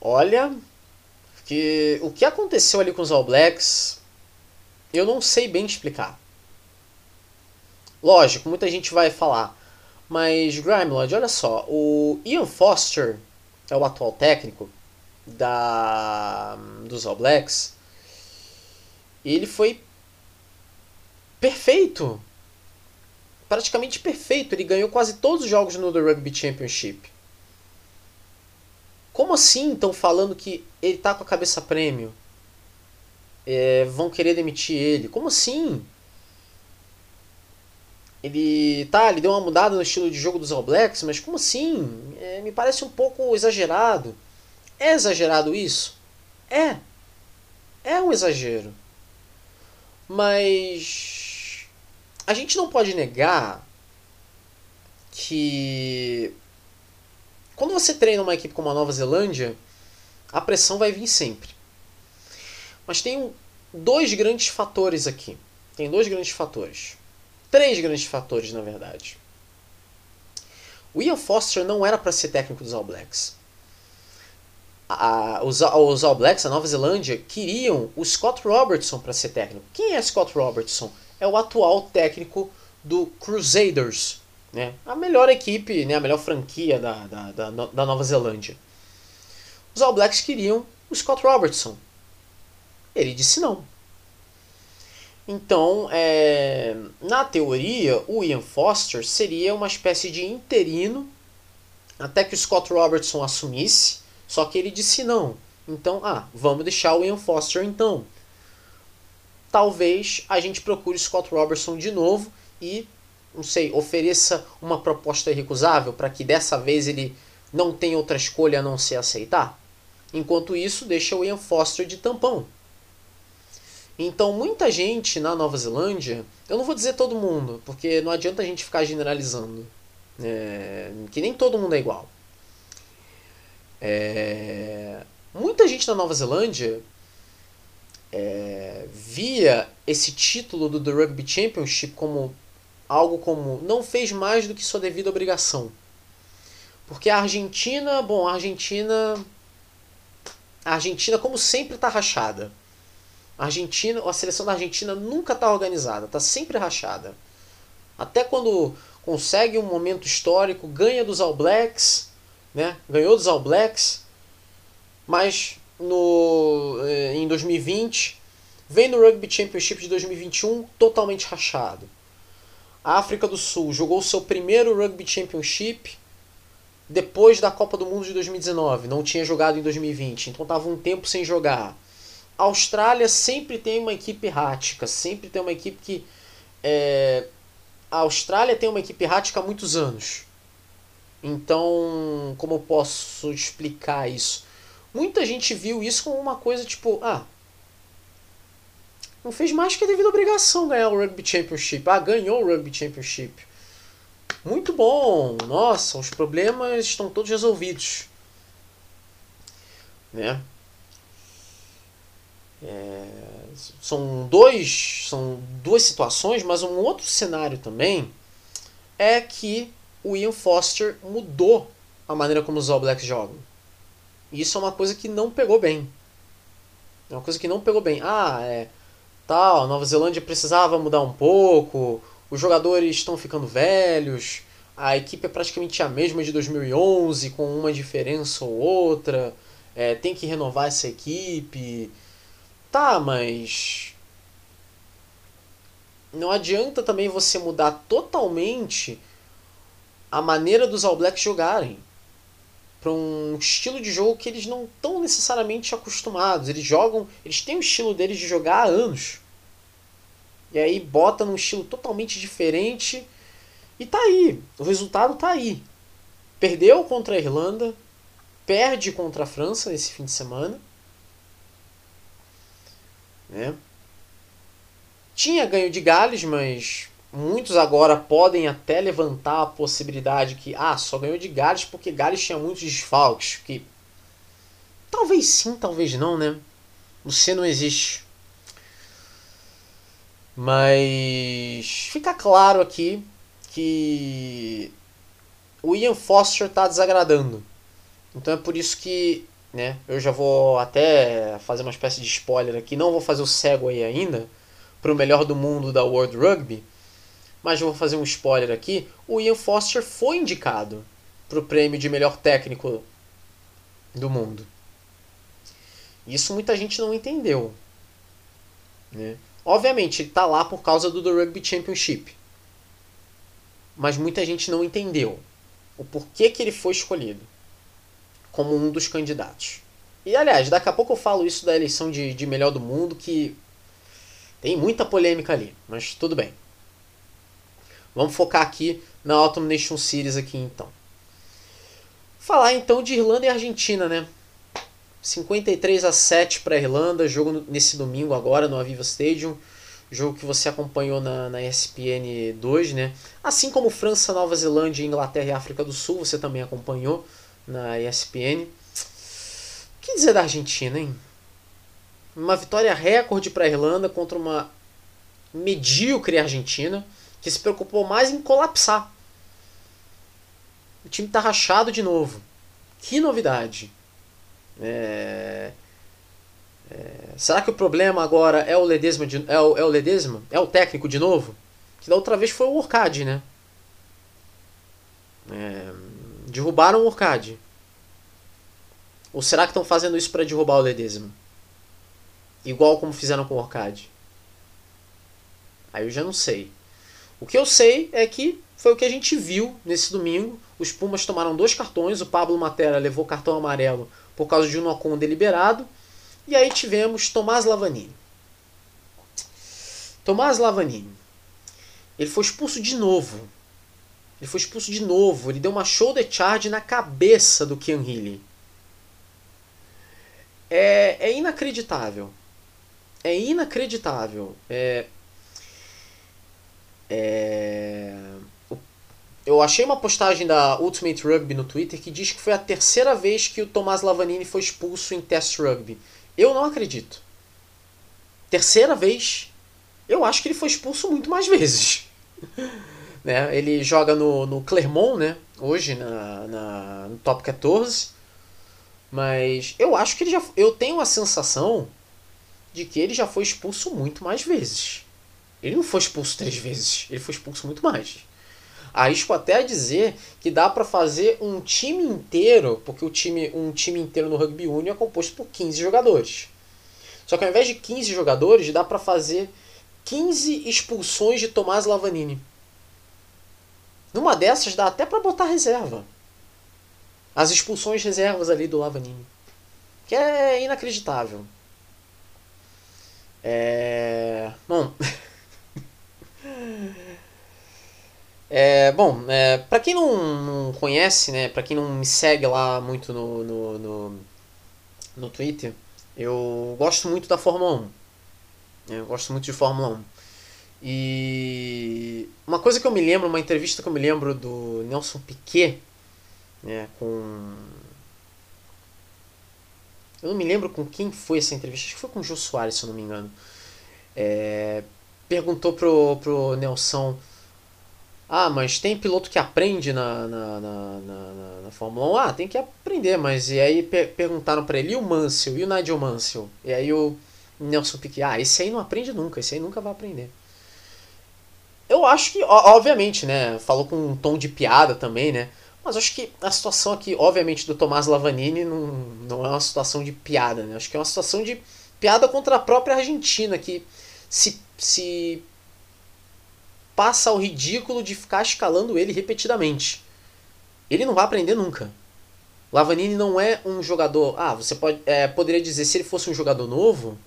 Olha, que o que aconteceu ali com os All Blacks, eu não sei bem explicar. Lógico, muita gente vai falar, mas Grimelod, olha só, o Ian Foster é o atual técnico da dos All Blacks. Ele foi perfeito. Praticamente perfeito. Ele ganhou quase todos os jogos no The Rugby Championship. Como assim estão falando que ele tá com a cabeça prêmio? É, vão querer demitir ele? Como assim? Ele tá, ele deu uma mudada no estilo de jogo dos All Blacks, mas como assim? É, me parece um pouco exagerado. É exagerado isso? É. É um exagero. Mas a gente não pode negar que quando você treina uma equipe como a Nova Zelândia, a pressão vai vir sempre. Mas tem dois grandes fatores aqui. Tem dois grandes fatores. Três grandes fatores, na verdade. O Ian Foster não era para ser técnico dos All Blacks. A, os, os, All Blacks, a Nova Zelândia, queriam o Scott Robertson para ser técnico. Quem é Scott Robertson? É o atual técnico do Crusaders, né? A melhor equipe, né? a melhor franquia da, da, da, da Nova Zelândia. Os All Blacks queriam o Scott Robertson. Ele disse não. Então, é, na teoria, o Ian Foster seria uma espécie de interino até que o Scott Robertson assumisse, só que ele disse não. Então, ah, vamos deixar o Ian Foster então. Talvez a gente procure o Scott Robertson de novo e não sei, ofereça uma proposta irrecusável para que dessa vez ele não tenha outra escolha a não ser aceitar? Enquanto isso, deixa o Ian Foster de tampão. Então, muita gente na Nova Zelândia, eu não vou dizer todo mundo, porque não adianta a gente ficar generalizando, é, que nem todo mundo é igual. É, muita gente na Nova Zelândia é, via esse título do The Rugby Championship como algo como não fez mais do que sua devida obrigação. Porque a Argentina, bom, a Argentina a Argentina como sempre está rachada. A Argentina, a seleção da Argentina nunca está organizada, está sempre rachada. Até quando consegue um momento histórico, ganha dos All Blacks, né? Ganhou dos All Blacks, mas no eh, em 2020 vem no Rugby Championship de 2021 totalmente rachado. A África do Sul jogou seu primeiro Rugby Championship depois da Copa do Mundo de 2019. Não tinha jogado em 2020, então estava um tempo sem jogar. A Austrália sempre tem uma equipe errática, sempre tem uma equipe que. É... A Austrália tem uma equipe errática há muitos anos. Então, como eu posso explicar isso? Muita gente viu isso como uma coisa tipo, ah, não fez mais que a devida obrigação ganhar o Rugby Championship. Ah, ganhou o Rugby Championship. Muito bom. Nossa, os problemas estão todos resolvidos. Né? É, são dois são duas situações, mas um outro cenário também é que o Ian Foster mudou a maneira como os All Blacks jogam. E isso é uma coisa que não pegou bem. É uma coisa que não pegou bem. Ah, é, tal, a Nova Zelândia precisava mudar um pouco, os jogadores estão ficando velhos, a equipe é praticamente a mesma de 2011, com uma diferença ou outra, é, tem que renovar essa equipe. Tá, mas. Não adianta também você mudar totalmente a maneira dos All Blacks jogarem para um estilo de jogo que eles não estão necessariamente acostumados. Eles jogam, eles têm o estilo deles de jogar há anos. E aí bota num estilo totalmente diferente e tá aí. O resultado tá aí. Perdeu contra a Irlanda, perde contra a França nesse fim de semana. Né? Tinha ganho de Gales, mas muitos agora podem até levantar a possibilidade que ah, só ganhou de Gales porque Gales tinha muitos desfalques. Que talvez sim, talvez não, né? O C não existe. Mas fica claro aqui que o Ian Foster está desagradando. Então é por isso que né, eu já vou até fazer uma espécie de spoiler aqui. Não vou fazer o cego aí ainda para o melhor do mundo da World Rugby, mas vou fazer um spoiler aqui. O Ian Foster foi indicado para o prêmio de melhor técnico do mundo. Isso muita gente não entendeu. Né? Obviamente, ele está lá por causa do The Rugby Championship. Mas muita gente não entendeu o porquê que ele foi escolhido como um dos candidatos. E aliás, daqui a pouco eu falo isso da eleição de, de melhor do mundo, que tem muita polêmica ali, mas tudo bem. Vamos focar aqui na Autumn Nation Series aqui então. Falar então de Irlanda e Argentina, né? 53 a 7 para a Irlanda, jogo nesse domingo agora no Aviva Stadium, jogo que você acompanhou na, na ESPN 2, né? Assim como França, Nova Zelândia, Inglaterra e África do Sul, você também acompanhou na ESPN. O que dizer da Argentina, hein? Uma vitória recorde para a Irlanda contra uma medíocre Argentina que se preocupou mais em colapsar. O time tá rachado de novo. Que novidade! É... É... Será que o problema agora é o Ledesma? De... É, o... é o Ledesma? É o técnico de novo? Que da outra vez foi o Orcade, né? É... Derrubaram o Orcade. Ou será que estão fazendo isso para derrubar o Ledesma? Igual como fizeram com o Orcade? Aí eu já não sei. O que eu sei é que foi o que a gente viu nesse domingo. Os Pumas tomaram dois cartões. O Pablo Matera levou cartão amarelo por causa de um Nocon deliberado. E aí tivemos Tomás Lavanini. Tomás Lavanini. Ele foi expulso de novo. Ele foi expulso de novo. Ele deu uma shoulder charge na cabeça do Kian Healy. É, é inacreditável. É inacreditável. É, é, eu achei uma postagem da Ultimate Rugby no Twitter que diz que foi a terceira vez que o Tomás Lavanini foi expulso em Test Rugby. Eu não acredito. Terceira vez? Eu acho que ele foi expulso muito mais vezes. né? Ele joga no, no Clermont, né? Hoje, na, na, no top 14. Mas eu acho que ele já. Eu tenho a sensação de que ele já foi expulso muito mais vezes. Ele não foi expulso três vezes, ele foi expulso muito mais. Arrisco até a dizer que dá para fazer um time inteiro, porque o time, um time inteiro no Rugby Union é composto por 15 jogadores. Só que ao invés de 15 jogadores, dá para fazer 15 expulsões de Tomás Lavanini. Numa dessas dá até para botar reserva. As expulsões reservas ali do Lavanini. Que é inacreditável. É... Bom, É, bom, é, para quem não, não, conhece, né, para quem não me segue lá muito no, no, no, no, Twitter, eu gosto muito da Fórmula 1. Eu gosto muito de Fórmula 1. E uma coisa que eu me lembro, uma entrevista que eu me lembro do Nelson Piquet, né, com. Eu não me lembro com quem foi essa entrevista, acho que foi com o Jô Soares, se eu não me engano. É, perguntou pro, pro Nelson ah, mas tem piloto que aprende na, na, na, na, na Fórmula 1? Ah, tem que aprender, mas e aí per perguntaram para ele, e o Mansell, e o Nigel Mansell? E aí o Nelson Piquet, ah, esse aí não aprende nunca, esse aí nunca vai aprender. Eu acho que, obviamente, né, falou com um tom de piada também, né, mas acho que a situação aqui, obviamente, do Tomás Lavanini não, não é uma situação de piada, né, acho que é uma situação de piada contra a própria Argentina, que se, se passa ao ridículo de ficar escalando ele repetidamente. Ele não vai aprender nunca. Lavanini não é um jogador. Ah, você pode, é, poderia dizer, se ele fosse um jogador novo,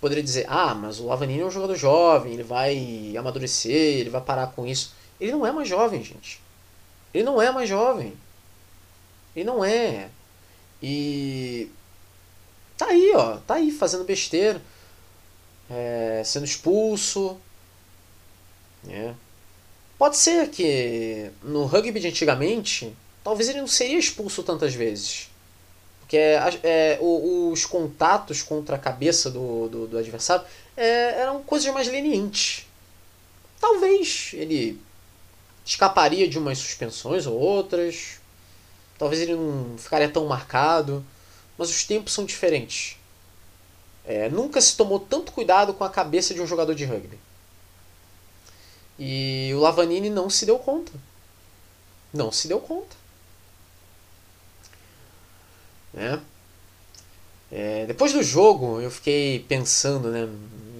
poderia dizer, ah, mas o Lavanini é um jogador jovem, ele vai amadurecer, ele vai parar com isso. Ele não é mais jovem, gente. Ele não é mais jovem. Ele não é. E. Tá aí, ó. Tá aí fazendo besteira. é, sendo expulso. Né? Pode ser que no rugby de antigamente, talvez ele não seria expulso tantas vezes. Porque é, os contatos contra a cabeça do, do, do adversário é, eram coisas mais lenientes. Talvez ele escaparia de umas suspensões ou outras. Talvez ele não ficaria tão marcado. Mas os tempos são diferentes. É, nunca se tomou tanto cuidado com a cabeça de um jogador de rugby. E o Lavanini não se deu conta. Não se deu conta. Né? É, depois do jogo, eu fiquei pensando, né?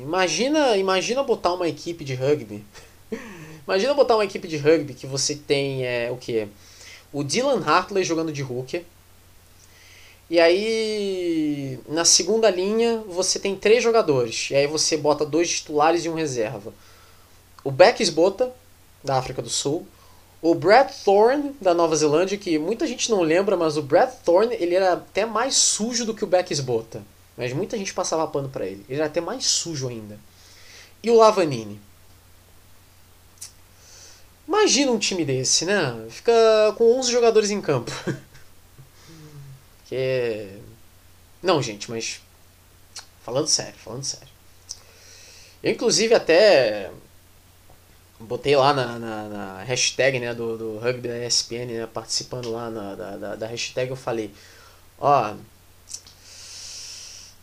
Imagina, imagina botar uma equipe de rugby. imagina botar uma equipe de rugby que você tem é, o que? O Dylan Hartley jogando de hooker. E aí, na segunda linha, você tem três jogadores. E aí você bota dois titulares e um reserva. O Beckes Bota, da África do Sul o Brad Thorne, da Nova Zelândia, que muita gente não lembra, mas o Brad Thorne ele era até mais sujo do que o Beck's Bota. Mas muita gente passava pano para ele. Ele era até mais sujo ainda. E o Lavanini. Imagina um time desse, né? Fica com 11 jogadores em campo. que é... Não, gente, mas falando sério, falando sério. Eu inclusive até botei lá na, na, na, hashtag né, do, do rugby da ESPN, né, participando lá na, da, da hashtag, eu falei, ó,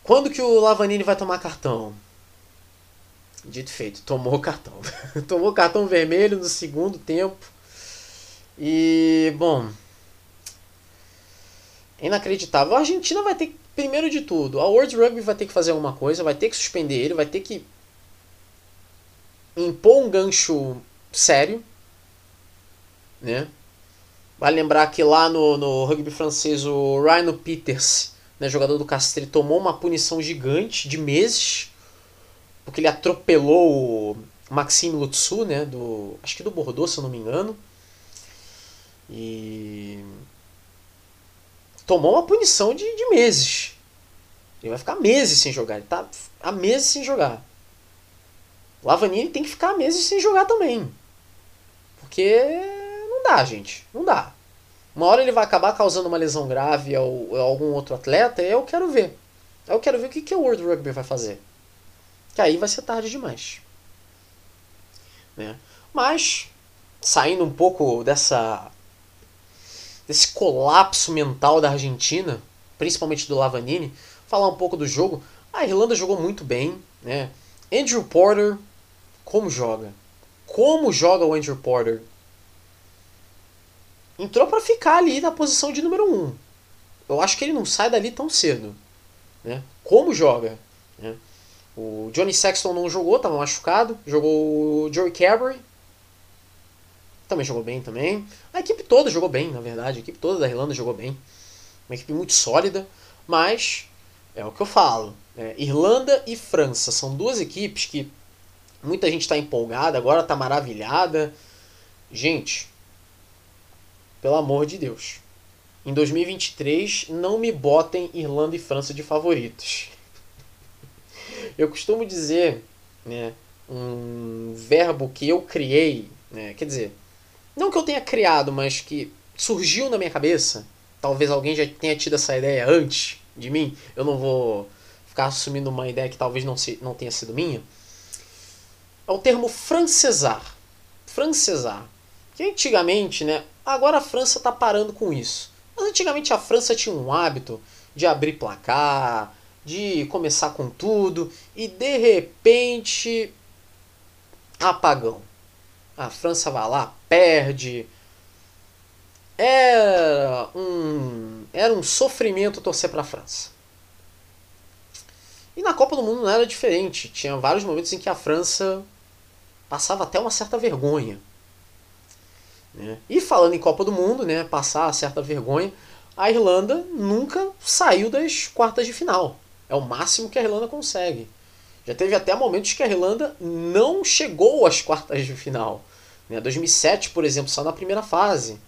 quando que o Lavanini vai tomar cartão? Dito feito, tomou cartão. tomou cartão vermelho no segundo tempo. E, bom, inacreditável. A Argentina vai ter que, primeiro de tudo, a World Rugby vai ter que fazer alguma coisa, vai ter que suspender ele, vai ter que impor um gancho sério, né? Vale lembrar que lá no, no rugby francês o Ryan Peters, né, jogador do Castre, tomou uma punição gigante de meses, porque ele atropelou o Maxime Lutsu, né, do, acho que do Bordeaux, se eu não me engano. E tomou uma punição de, de meses. Ele vai ficar meses sem jogar, ele tá há meses sem jogar. O tem que ficar meses sem jogar também. Porque não dá, gente. Não dá. Uma hora ele vai acabar causando uma lesão grave ao, a algum outro atleta e eu quero ver. Eu quero ver o que, que o World Rugby vai fazer. Que aí vai ser tarde demais. Né? Mas, saindo um pouco dessa desse colapso mental da Argentina, principalmente do Lavanini, falar um pouco do jogo. A Irlanda jogou muito bem, né? Andrew Porter como joga? Como joga o Andrew Porter? Entrou para ficar ali na posição de número 1. Um. Eu acho que ele não sai dali tão cedo. Né? Como joga? Né? O Johnny Sexton não jogou, estava machucado. Jogou o Joey Carberry. Também jogou bem também. A equipe toda jogou bem, na verdade. A equipe toda da Irlanda jogou bem. Uma equipe muito sólida. Mas é o que eu falo. Né? Irlanda e França são duas equipes que Muita gente está empolgada, agora está maravilhada. Gente, pelo amor de Deus. Em 2023, não me botem Irlanda e França de favoritos. Eu costumo dizer, né, um verbo que eu criei, né, quer dizer, não que eu tenha criado, mas que surgiu na minha cabeça. Talvez alguém já tenha tido essa ideia antes de mim. Eu não vou ficar assumindo uma ideia que talvez não, se, não tenha sido minha é o termo francesar. Francesar. Que antigamente, né? Agora a França está parando com isso. Mas antigamente a França tinha um hábito de abrir placar, de começar com tudo e de repente apagão. A França vai lá, perde. Era um, era um sofrimento torcer para a França. E na Copa do Mundo não era diferente. Tinha vários momentos em que a França passava até uma certa vergonha. Né? E falando em Copa do Mundo, né, passar certa vergonha, a Irlanda nunca saiu das quartas de final. É o máximo que a Irlanda consegue. Já teve até momentos que a Irlanda não chegou às quartas de final. Né? 2007, por exemplo, só na primeira fase.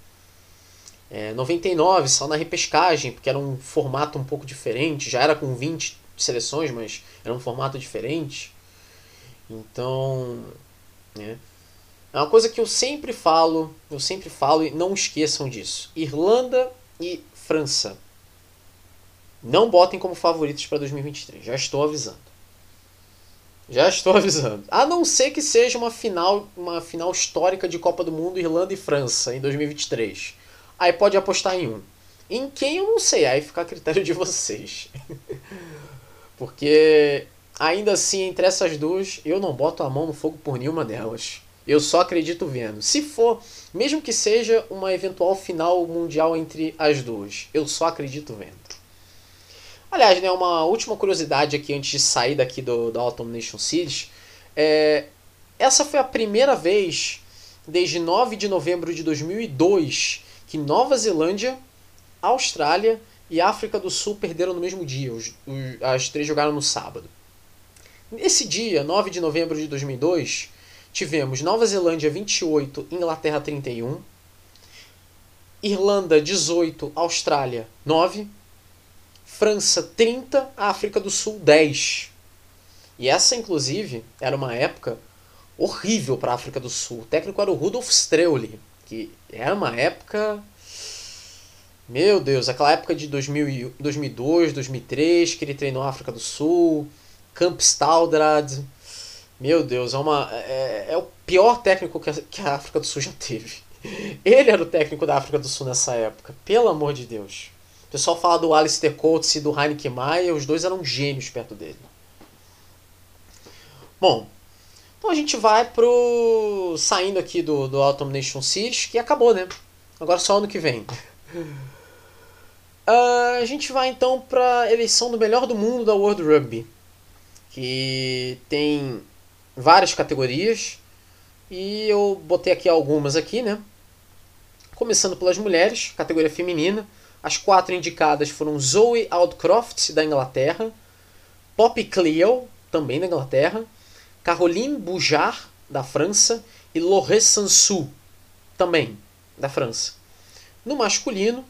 É, 99 só na repescagem, porque era um formato um pouco diferente. Já era com 20 seleções, mas era um formato diferente. Então, né? É uma coisa que eu sempre falo, eu sempre falo e não esqueçam disso. Irlanda e França. Não botem como favoritos para 2023. Já estou avisando. Já estou avisando. A não ser que seja uma final, uma final histórica de Copa do Mundo Irlanda e França em 2023. Aí pode apostar em um. Em quem eu não sei, aí fica a critério de vocês. Porque ainda assim, entre essas duas, eu não boto a mão no fogo por nenhuma delas. Eu só acredito vendo. Se for, mesmo que seja uma eventual final mundial entre as duas, eu só acredito vendo. Aliás, né, uma última curiosidade aqui antes de sair daqui do, da Autumn Nation Series. É, essa foi a primeira vez desde 9 de novembro de 2002 que Nova Zelândia, Austrália e África do Sul perderam no mesmo dia. Os, os, as três jogaram no sábado. Nesse dia, 9 de novembro de 2002, tivemos Nova Zelândia 28, Inglaterra 31, Irlanda 18, Austrália 9, França 30, África do Sul 10. E essa, inclusive, era uma época horrível para a África do Sul. O técnico era o Rudolf Streuli, que era uma época. Meu Deus, aquela época de 2000, 2002, 2003, que ele treinou a África do Sul, Camp Staudrad. Meu Deus, é, uma, é, é o pior técnico que a, que a África do Sul já teve. Ele era o técnico da África do Sul nessa época, pelo amor de Deus. O pessoal fala do Alistair Coates e do Heineken Maia, os dois eram gênios perto dele. Bom, então a gente vai pro. saindo aqui do, do Autumn Nation Series, que acabou, né? Agora só ano que vem. Uh, a gente vai então para eleição do melhor do mundo da World Rugby, que tem várias categorias e eu botei aqui algumas aqui, né? Começando pelas mulheres, categoria feminina, as quatro indicadas foram Zoe Aldcroft da Inglaterra, Poppy Cleo também da Inglaterra, Caroline Boujard da França e Laure Sansou também da França. No masculino,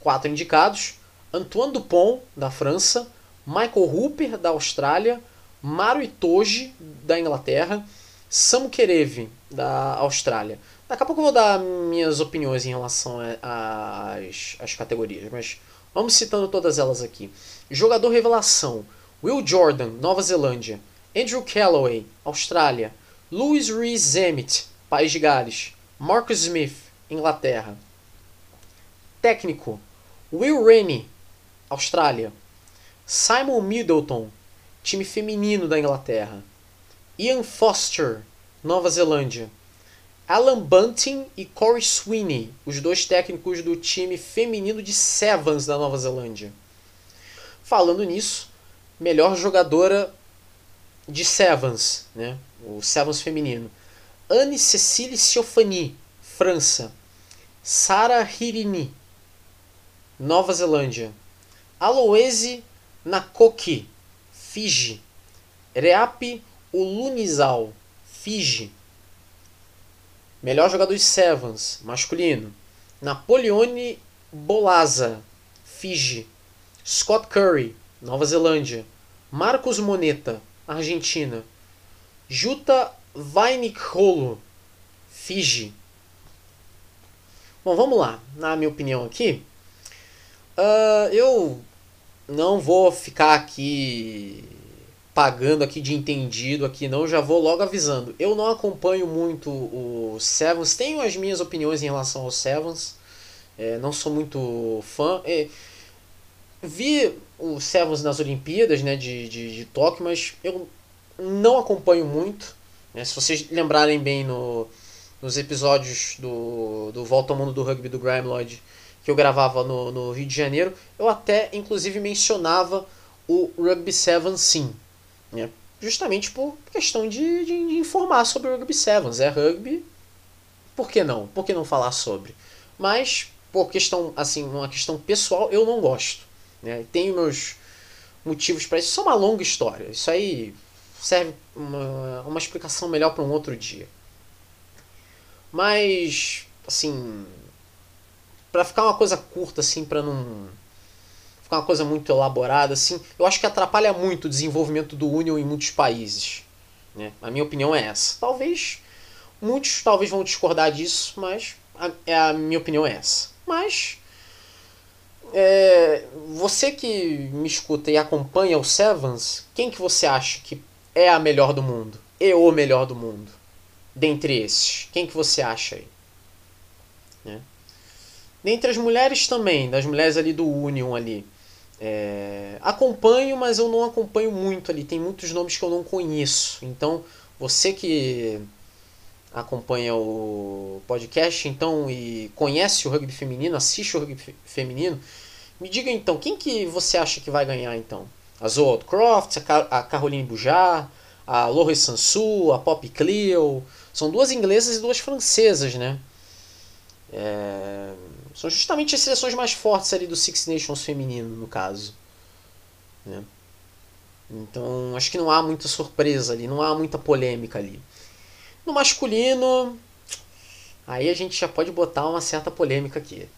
quatro indicados: Antoine Dupont da França, Michael Hooper da Austrália, Maru Itoji, da Inglaterra, Samu Kerevi, da Austrália. Daqui a pouco eu vou dar minhas opiniões em relação às, às categorias, mas vamos citando todas elas aqui. Jogador revelação: Will Jordan, Nova Zelândia. Andrew Calloway, Austrália. Louis Rees Emmett, País de Gales. Marcus Smith, Inglaterra. Técnico: Will Rennie, Austrália. Simon Middleton, time feminino da Inglaterra. Ian Foster, Nova Zelândia. Alan Bunting e Corey Sweeney, os dois técnicos do time feminino de Sevens da Nova Zelândia. Falando nisso, melhor jogadora de Sevens, né? o Sevens feminino. Anne-Cécile Siofani, França. Sara Hirini, Nova Zelândia. Aloese Nakoki, Fiji. Reap Ulunizal, Fiji. Melhor jogador de Sevens, masculino. Napoleone Bolaza, Fiji. Scott Curry, Nova Zelândia. Marcos Moneta, Argentina. Juta Vainikholo, Fiji. Bom, vamos lá. Na minha opinião aqui, uh, eu não vou ficar aqui pagando aqui de entendido aqui não, já vou logo avisando. Eu não acompanho muito o Sevens, tenho as minhas opiniões em relação ao Sevens, é, não sou muito fã. É, vi o Sevens nas Olimpíadas né, de, de, de Tóquio, mas eu não acompanho muito. Né, se vocês lembrarem bem no, nos episódios do, do Volta ao Mundo do Rugby do Graham Lloyd, que eu gravava no, no Rio de Janeiro, eu até inclusive mencionava o Rugby 7 sim. Né? Justamente por questão de, de, de, informar sobre o Rugby 7. É rugby, por que não? Por que não falar sobre? Mas, por questão, assim, uma questão pessoal, eu não gosto. Né? Tenho meus motivos para isso. Isso é uma longa história. Isso aí serve uma, uma explicação melhor para um outro dia. Mas, assim, para ficar uma coisa curta, assim, para não ficar uma coisa muito elaborada, assim, eu acho que atrapalha muito o desenvolvimento do Union em muitos países. Né? A minha opinião é essa. Talvez muitos talvez vão discordar disso, mas a, é a minha opinião é essa. Mas é, você que me escuta e acompanha o Sevens, quem que você acha que é a melhor do mundo? E o melhor do mundo? Dentre esses, quem que você acha aí? Né? Dentre as mulheres também, das mulheres ali do Union ali. É, acompanho, mas eu não acompanho muito ali. Tem muitos nomes que eu não conheço. Então, você que acompanha o podcast então e conhece o rugby feminino, assiste o rugby feminino, me diga então, quem que você acha que vai ganhar então? A Zoe Croft, a Caroline Bujar, a Lori Sansu, a Pop Cleo. São duas inglesas e duas francesas, né? É... São justamente as seleções mais fortes ali do Six Nations feminino, no caso. Né? Então, acho que não há muita surpresa ali, não há muita polêmica ali. No masculino, aí a gente já pode botar uma certa polêmica aqui.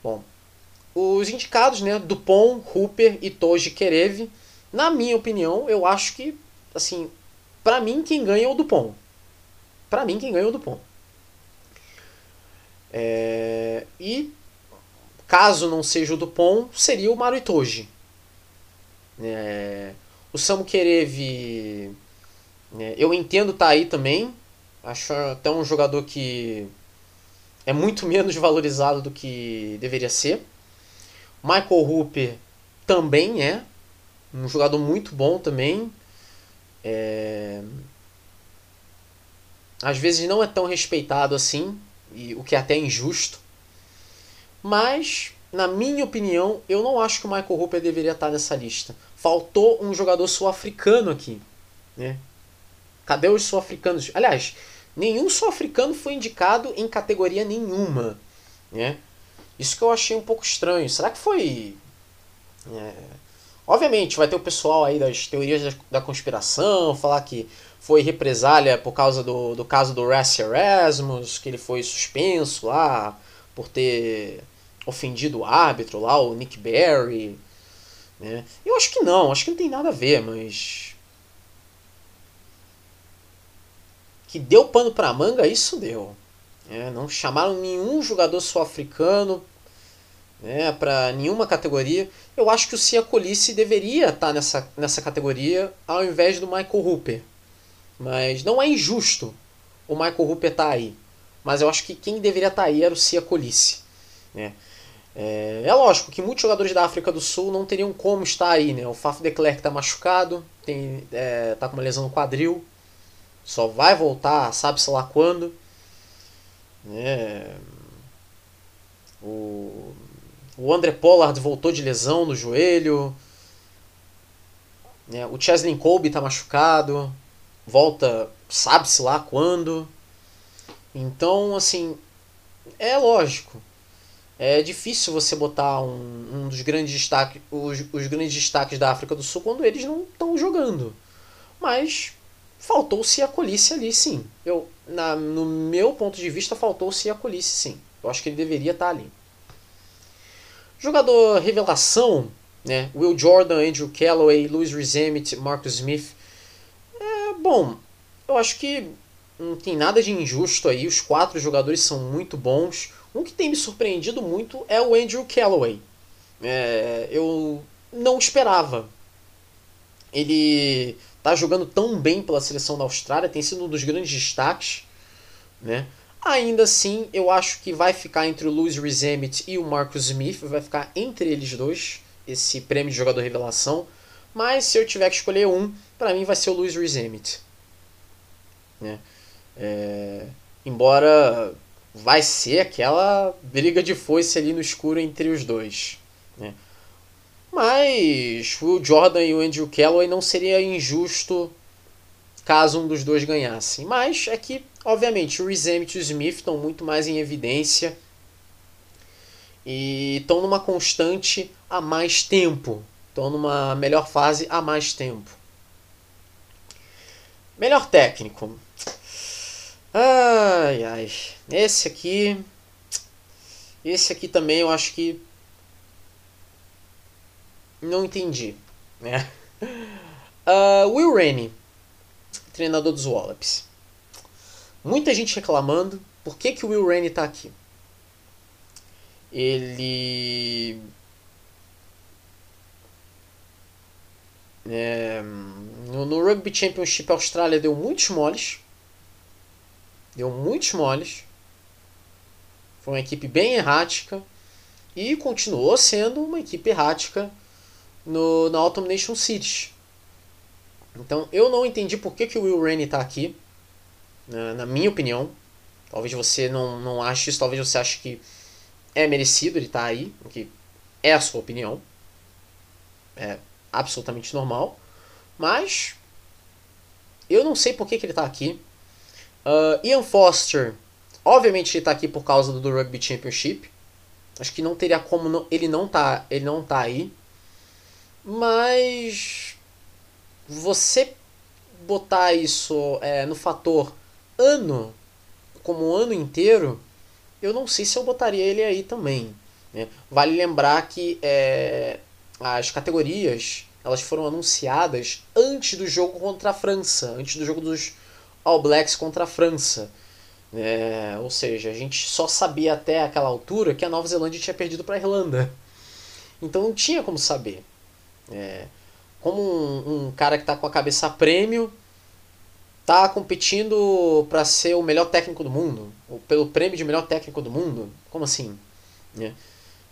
Bom, os indicados, né, Dupont, Hooper e Toji Kerev, na minha opinião, eu acho que, assim, para mim quem ganha é o Dupont. Para mim quem ganha é o Dupont. É, e caso não seja o Dupont, seria o Maru Itoji. É, o Samu Kerev, é, eu entendo tá aí também. Acho até um jogador que é muito menos valorizado do que deveria ser. Michael Hooper também é um jogador muito bom também. É... Às vezes não é tão respeitado assim, e o que é até injusto. Mas, na minha opinião, eu não acho que o Michael Hooper deveria estar nessa lista. Faltou um jogador sul-africano aqui. Né? Cadê os sul-africanos? Aliás, nenhum sul-africano foi indicado em categoria nenhuma. Né? Isso que eu achei um pouco estranho. Será que foi. É... Obviamente, vai ter o pessoal aí das teorias da conspiração, falar que foi represália por causa do, do caso do Rassi Erasmus, que ele foi suspenso lá por ter ofendido o árbitro lá, o Nick Berry. Né? Eu acho que não, acho que não tem nada a ver, mas. Que deu pano pra manga, isso deu. É, não chamaram nenhum jogador sul-africano né, para nenhuma categoria. Eu acho que o Cia deveria estar tá nessa, nessa categoria ao invés do Michael Hooper. Mas não é injusto o Michael Hooper estar tá aí. Mas eu acho que quem deveria estar tá aí era o Cia Colice. Né? É, é, lógico que muitos jogadores da África do Sul não teriam como estar aí. Né? O Faf de Klerk está machucado, tem, é, tá com uma lesão no quadril, só vai voltar, sabe-se lá quando. Né? O, o André Pollard voltou de lesão no joelho. Né? O Chesley Colby está machucado volta, sabe-se lá quando. Então, assim, é lógico. É difícil você botar um, um dos grandes destaques, os, os grandes destaques da África do Sul quando eles não estão jogando. Mas faltou-se a colice ali, sim. Eu, na, no meu ponto de vista, faltou-se a colice, sim. Eu acho que ele deveria estar ali. Jogador revelação, né? Will Jordan, Andrew Calloway, Louis Rizemit, Marcus Smith. Bom, eu acho que não tem nada de injusto aí. Os quatro jogadores são muito bons. Um que tem me surpreendido muito é o Andrew Calloway. É, eu não esperava. Ele tá jogando tão bem pela seleção da Austrália, tem sido um dos grandes destaques. Né? Ainda assim, eu acho que vai ficar entre o Louis Rizemit e o Marcus Smith. Vai ficar entre eles dois esse prêmio de jogador revelação. Mas se eu tiver que escolher um, para mim vai ser o Luiz Rizemit. Né? É, embora vai ser aquela briga de foice ali no escuro entre os dois. Né? Mas o Jordan e o Andrew Calloway não seria injusto caso um dos dois ganhasse. Mas é que, obviamente, o Rizemit e o Smith estão muito mais em evidência e estão numa constante há mais tempo. Estão numa melhor fase há mais tempo. Melhor técnico. Ai, ai. Esse aqui. Esse aqui também eu acho que. Não entendi. Né? Uh, Will Rainey. treinador dos Wallabies. Muita gente reclamando por que, que o Will Rainey está aqui. Ele É, no, no, Rugby Championship a Austrália deu muitos moles. Deu muitos moles. Foi uma equipe bem errática. E continuou sendo uma equipe errática no, na Autumn Nation Cities. Então eu não entendi por que, que o Will Rainey está aqui. Na, na, minha opinião. Talvez você não, não ache isso. Talvez você ache que é merecido ele estar tá aí. Que é a sua opinião. É, absolutamente normal. Mas eu não sei por que, que ele está aqui. Uh, Ian Foster, obviamente ele está aqui por causa do, do, Rugby Championship. Acho que não teria como não, ele não tá, ele não tá aí. Mas você botar isso é, no fator ano, como ano inteiro, eu não sei se eu botaria ele aí também. Né? Vale lembrar que é, as categorias elas foram anunciadas antes do jogo contra a França, antes do jogo dos All Blacks contra a França. É, ou seja, a gente só sabia até aquela altura que a Nova Zelândia tinha perdido para a Irlanda. Então não tinha como saber. É, como um, um, cara que está com a cabeça a prêmio está competindo para ser o melhor técnico do mundo, ou pelo prêmio de melhor técnico do mundo? Como assim? É.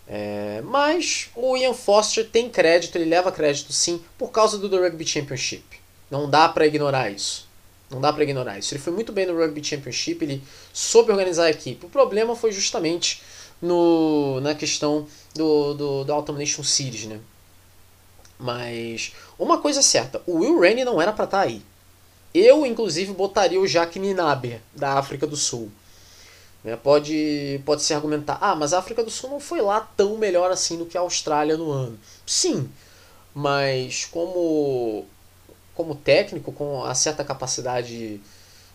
É, mas o Ian Foster tem crédito, ele leva crédito sim, por causa do Rugby Championship. Não dá para ignorar isso. Não dá para ignorar isso. Ele foi muito bem no Rugby Championship, ele soube organizar a equipe. O problema foi justamente no, na questão do, do, do Autumn Nation Series, né? Mas uma coisa é certa, o Will Rainey não era para estar tá aí. Eu, inclusive, botaria o Jacques Ninaber, da África do Sul. Né? Pode, pode se argumentar, ah, mas a África do Sul não foi lá tão melhor assim do que a Austrália no ano. Sim, mas como, como técnico, com a certa capacidade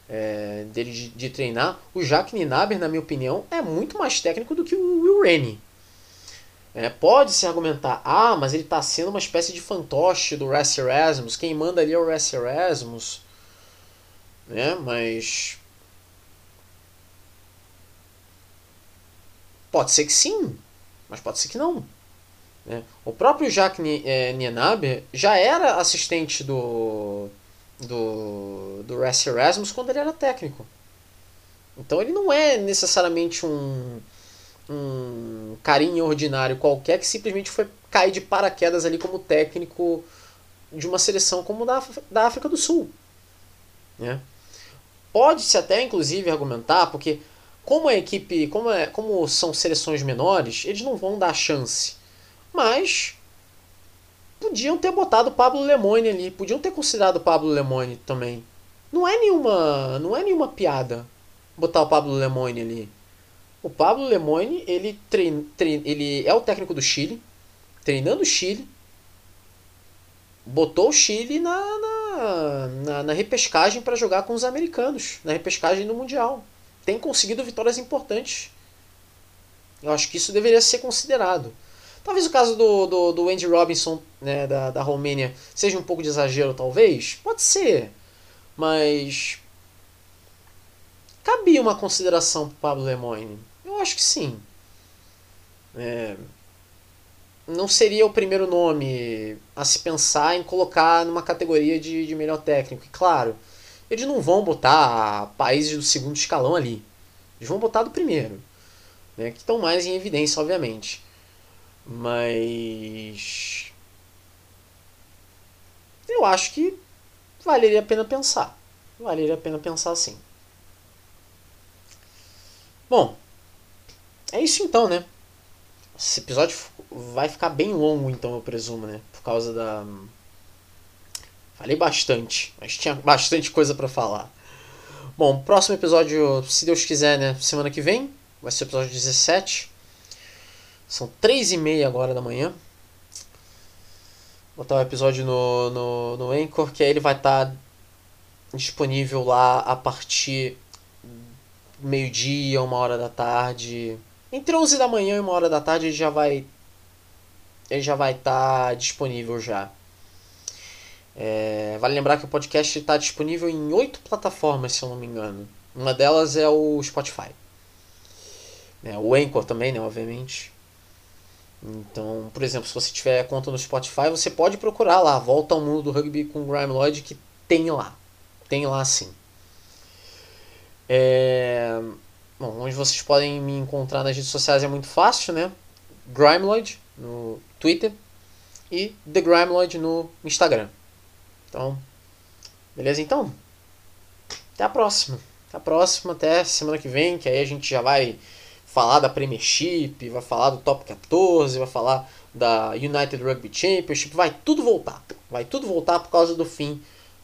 é, dele de, de, treinar, o Jacques Ninaber, na minha opinião, é muito mais técnico do que o Will Rennie. É, pode se argumentar, ah, mas ele está sendo uma espécie de fantoche do Ras Erasmus, quem manda ali é o Ras Erasmus. Né? Mas Pode ser que sim, mas pode ser que não. Né? O próprio Jacques Nienaber já era assistente do, do, do Ras Erasmus quando ele era técnico. Então ele não é necessariamente um, um carinha ordinário qualquer que simplesmente foi cair de paraquedas ali como técnico de uma seleção como da, da África do Sul. Né? Pode-se até, inclusive, argumentar, porque como a equipe, como, é, como são seleções menores, eles não vão dar chance. Mas podiam ter botado o Pablo Lemoine ali, podiam ter considerado o Pablo Lemoine também. Não é nenhuma, não é nenhuma piada botar o Pablo Lemoine ali. O Pablo Lemoine, ele treina, treina, ele é o técnico do Chile, treinando o Chile, botou o Chile na, na, na, na repescagem para jogar com os americanos, na repescagem do Mundial tem conseguido vitórias importantes. Eu acho que isso deveria ser considerado. Talvez o caso do, do, do Andy Robinson, né, da, da Romênia, seja um pouco de exagero, talvez. Pode ser. Mas. Cabia uma consideração para Pablo Lemoyne? Eu acho que sim. É, não seria o primeiro nome a se pensar em colocar numa categoria de, de melhor técnico. E claro, eles não vão botar países do segundo escalão ali. Eles vão botar do primeiro. Né, que estão mais em evidência, obviamente. Mas. Eu acho que valeria a pena pensar. Valeria a pena pensar sim. Bom, é isso então, né? Esse episódio vai ficar bem longo, então, eu presumo, né? Por causa da Falei bastante, mas tinha bastante coisa para falar. Bom, próximo episódio, se Deus quiser, né? Semana que vem, vai ser o episódio 17. São 3 e meia agora da manhã. Vou botar o episódio no, no, no Anchor, que aí ele vai estar tá disponível lá a partir meio-dia, uma hora da tarde. Entre 11 da manhã e uma hora da tarde ele já vai ele já vai estar tá disponível já. É, vale lembrar que o podcast está disponível em oito plataformas, se eu não me engano. Uma delas é o Spotify. É, o Anchor também, né, obviamente. Então, por exemplo, se você tiver conta no Spotify, você pode procurar lá, Volta ao Mundo do Rugby com Grime Lloyd, que tem lá. Tem lá sim. É... Bom, onde vocês podem me encontrar nas redes sociais é muito fácil, né? Grimeloid no Twitter e The Grimeloid no Instagram. Então, beleza então? Até a próxima. Até a próxima, até semana que vem, que aí a gente já vai falar da Premiership, vai falar do Top 14, vai falar da United Rugby Championship, vai tudo voltar. Vai tudo voltar por causa do fim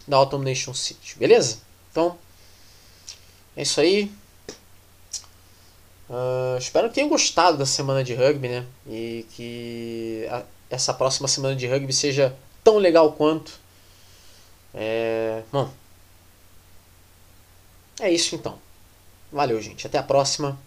da Autumn Nation City, beleza? Então, é isso aí. Uh, espero que tenham gostado da semana de rugby, né? E que a, essa próxima semana de rugby seja tão legal quanto. É, bom, é isso então. Valeu, gente. Até a próxima.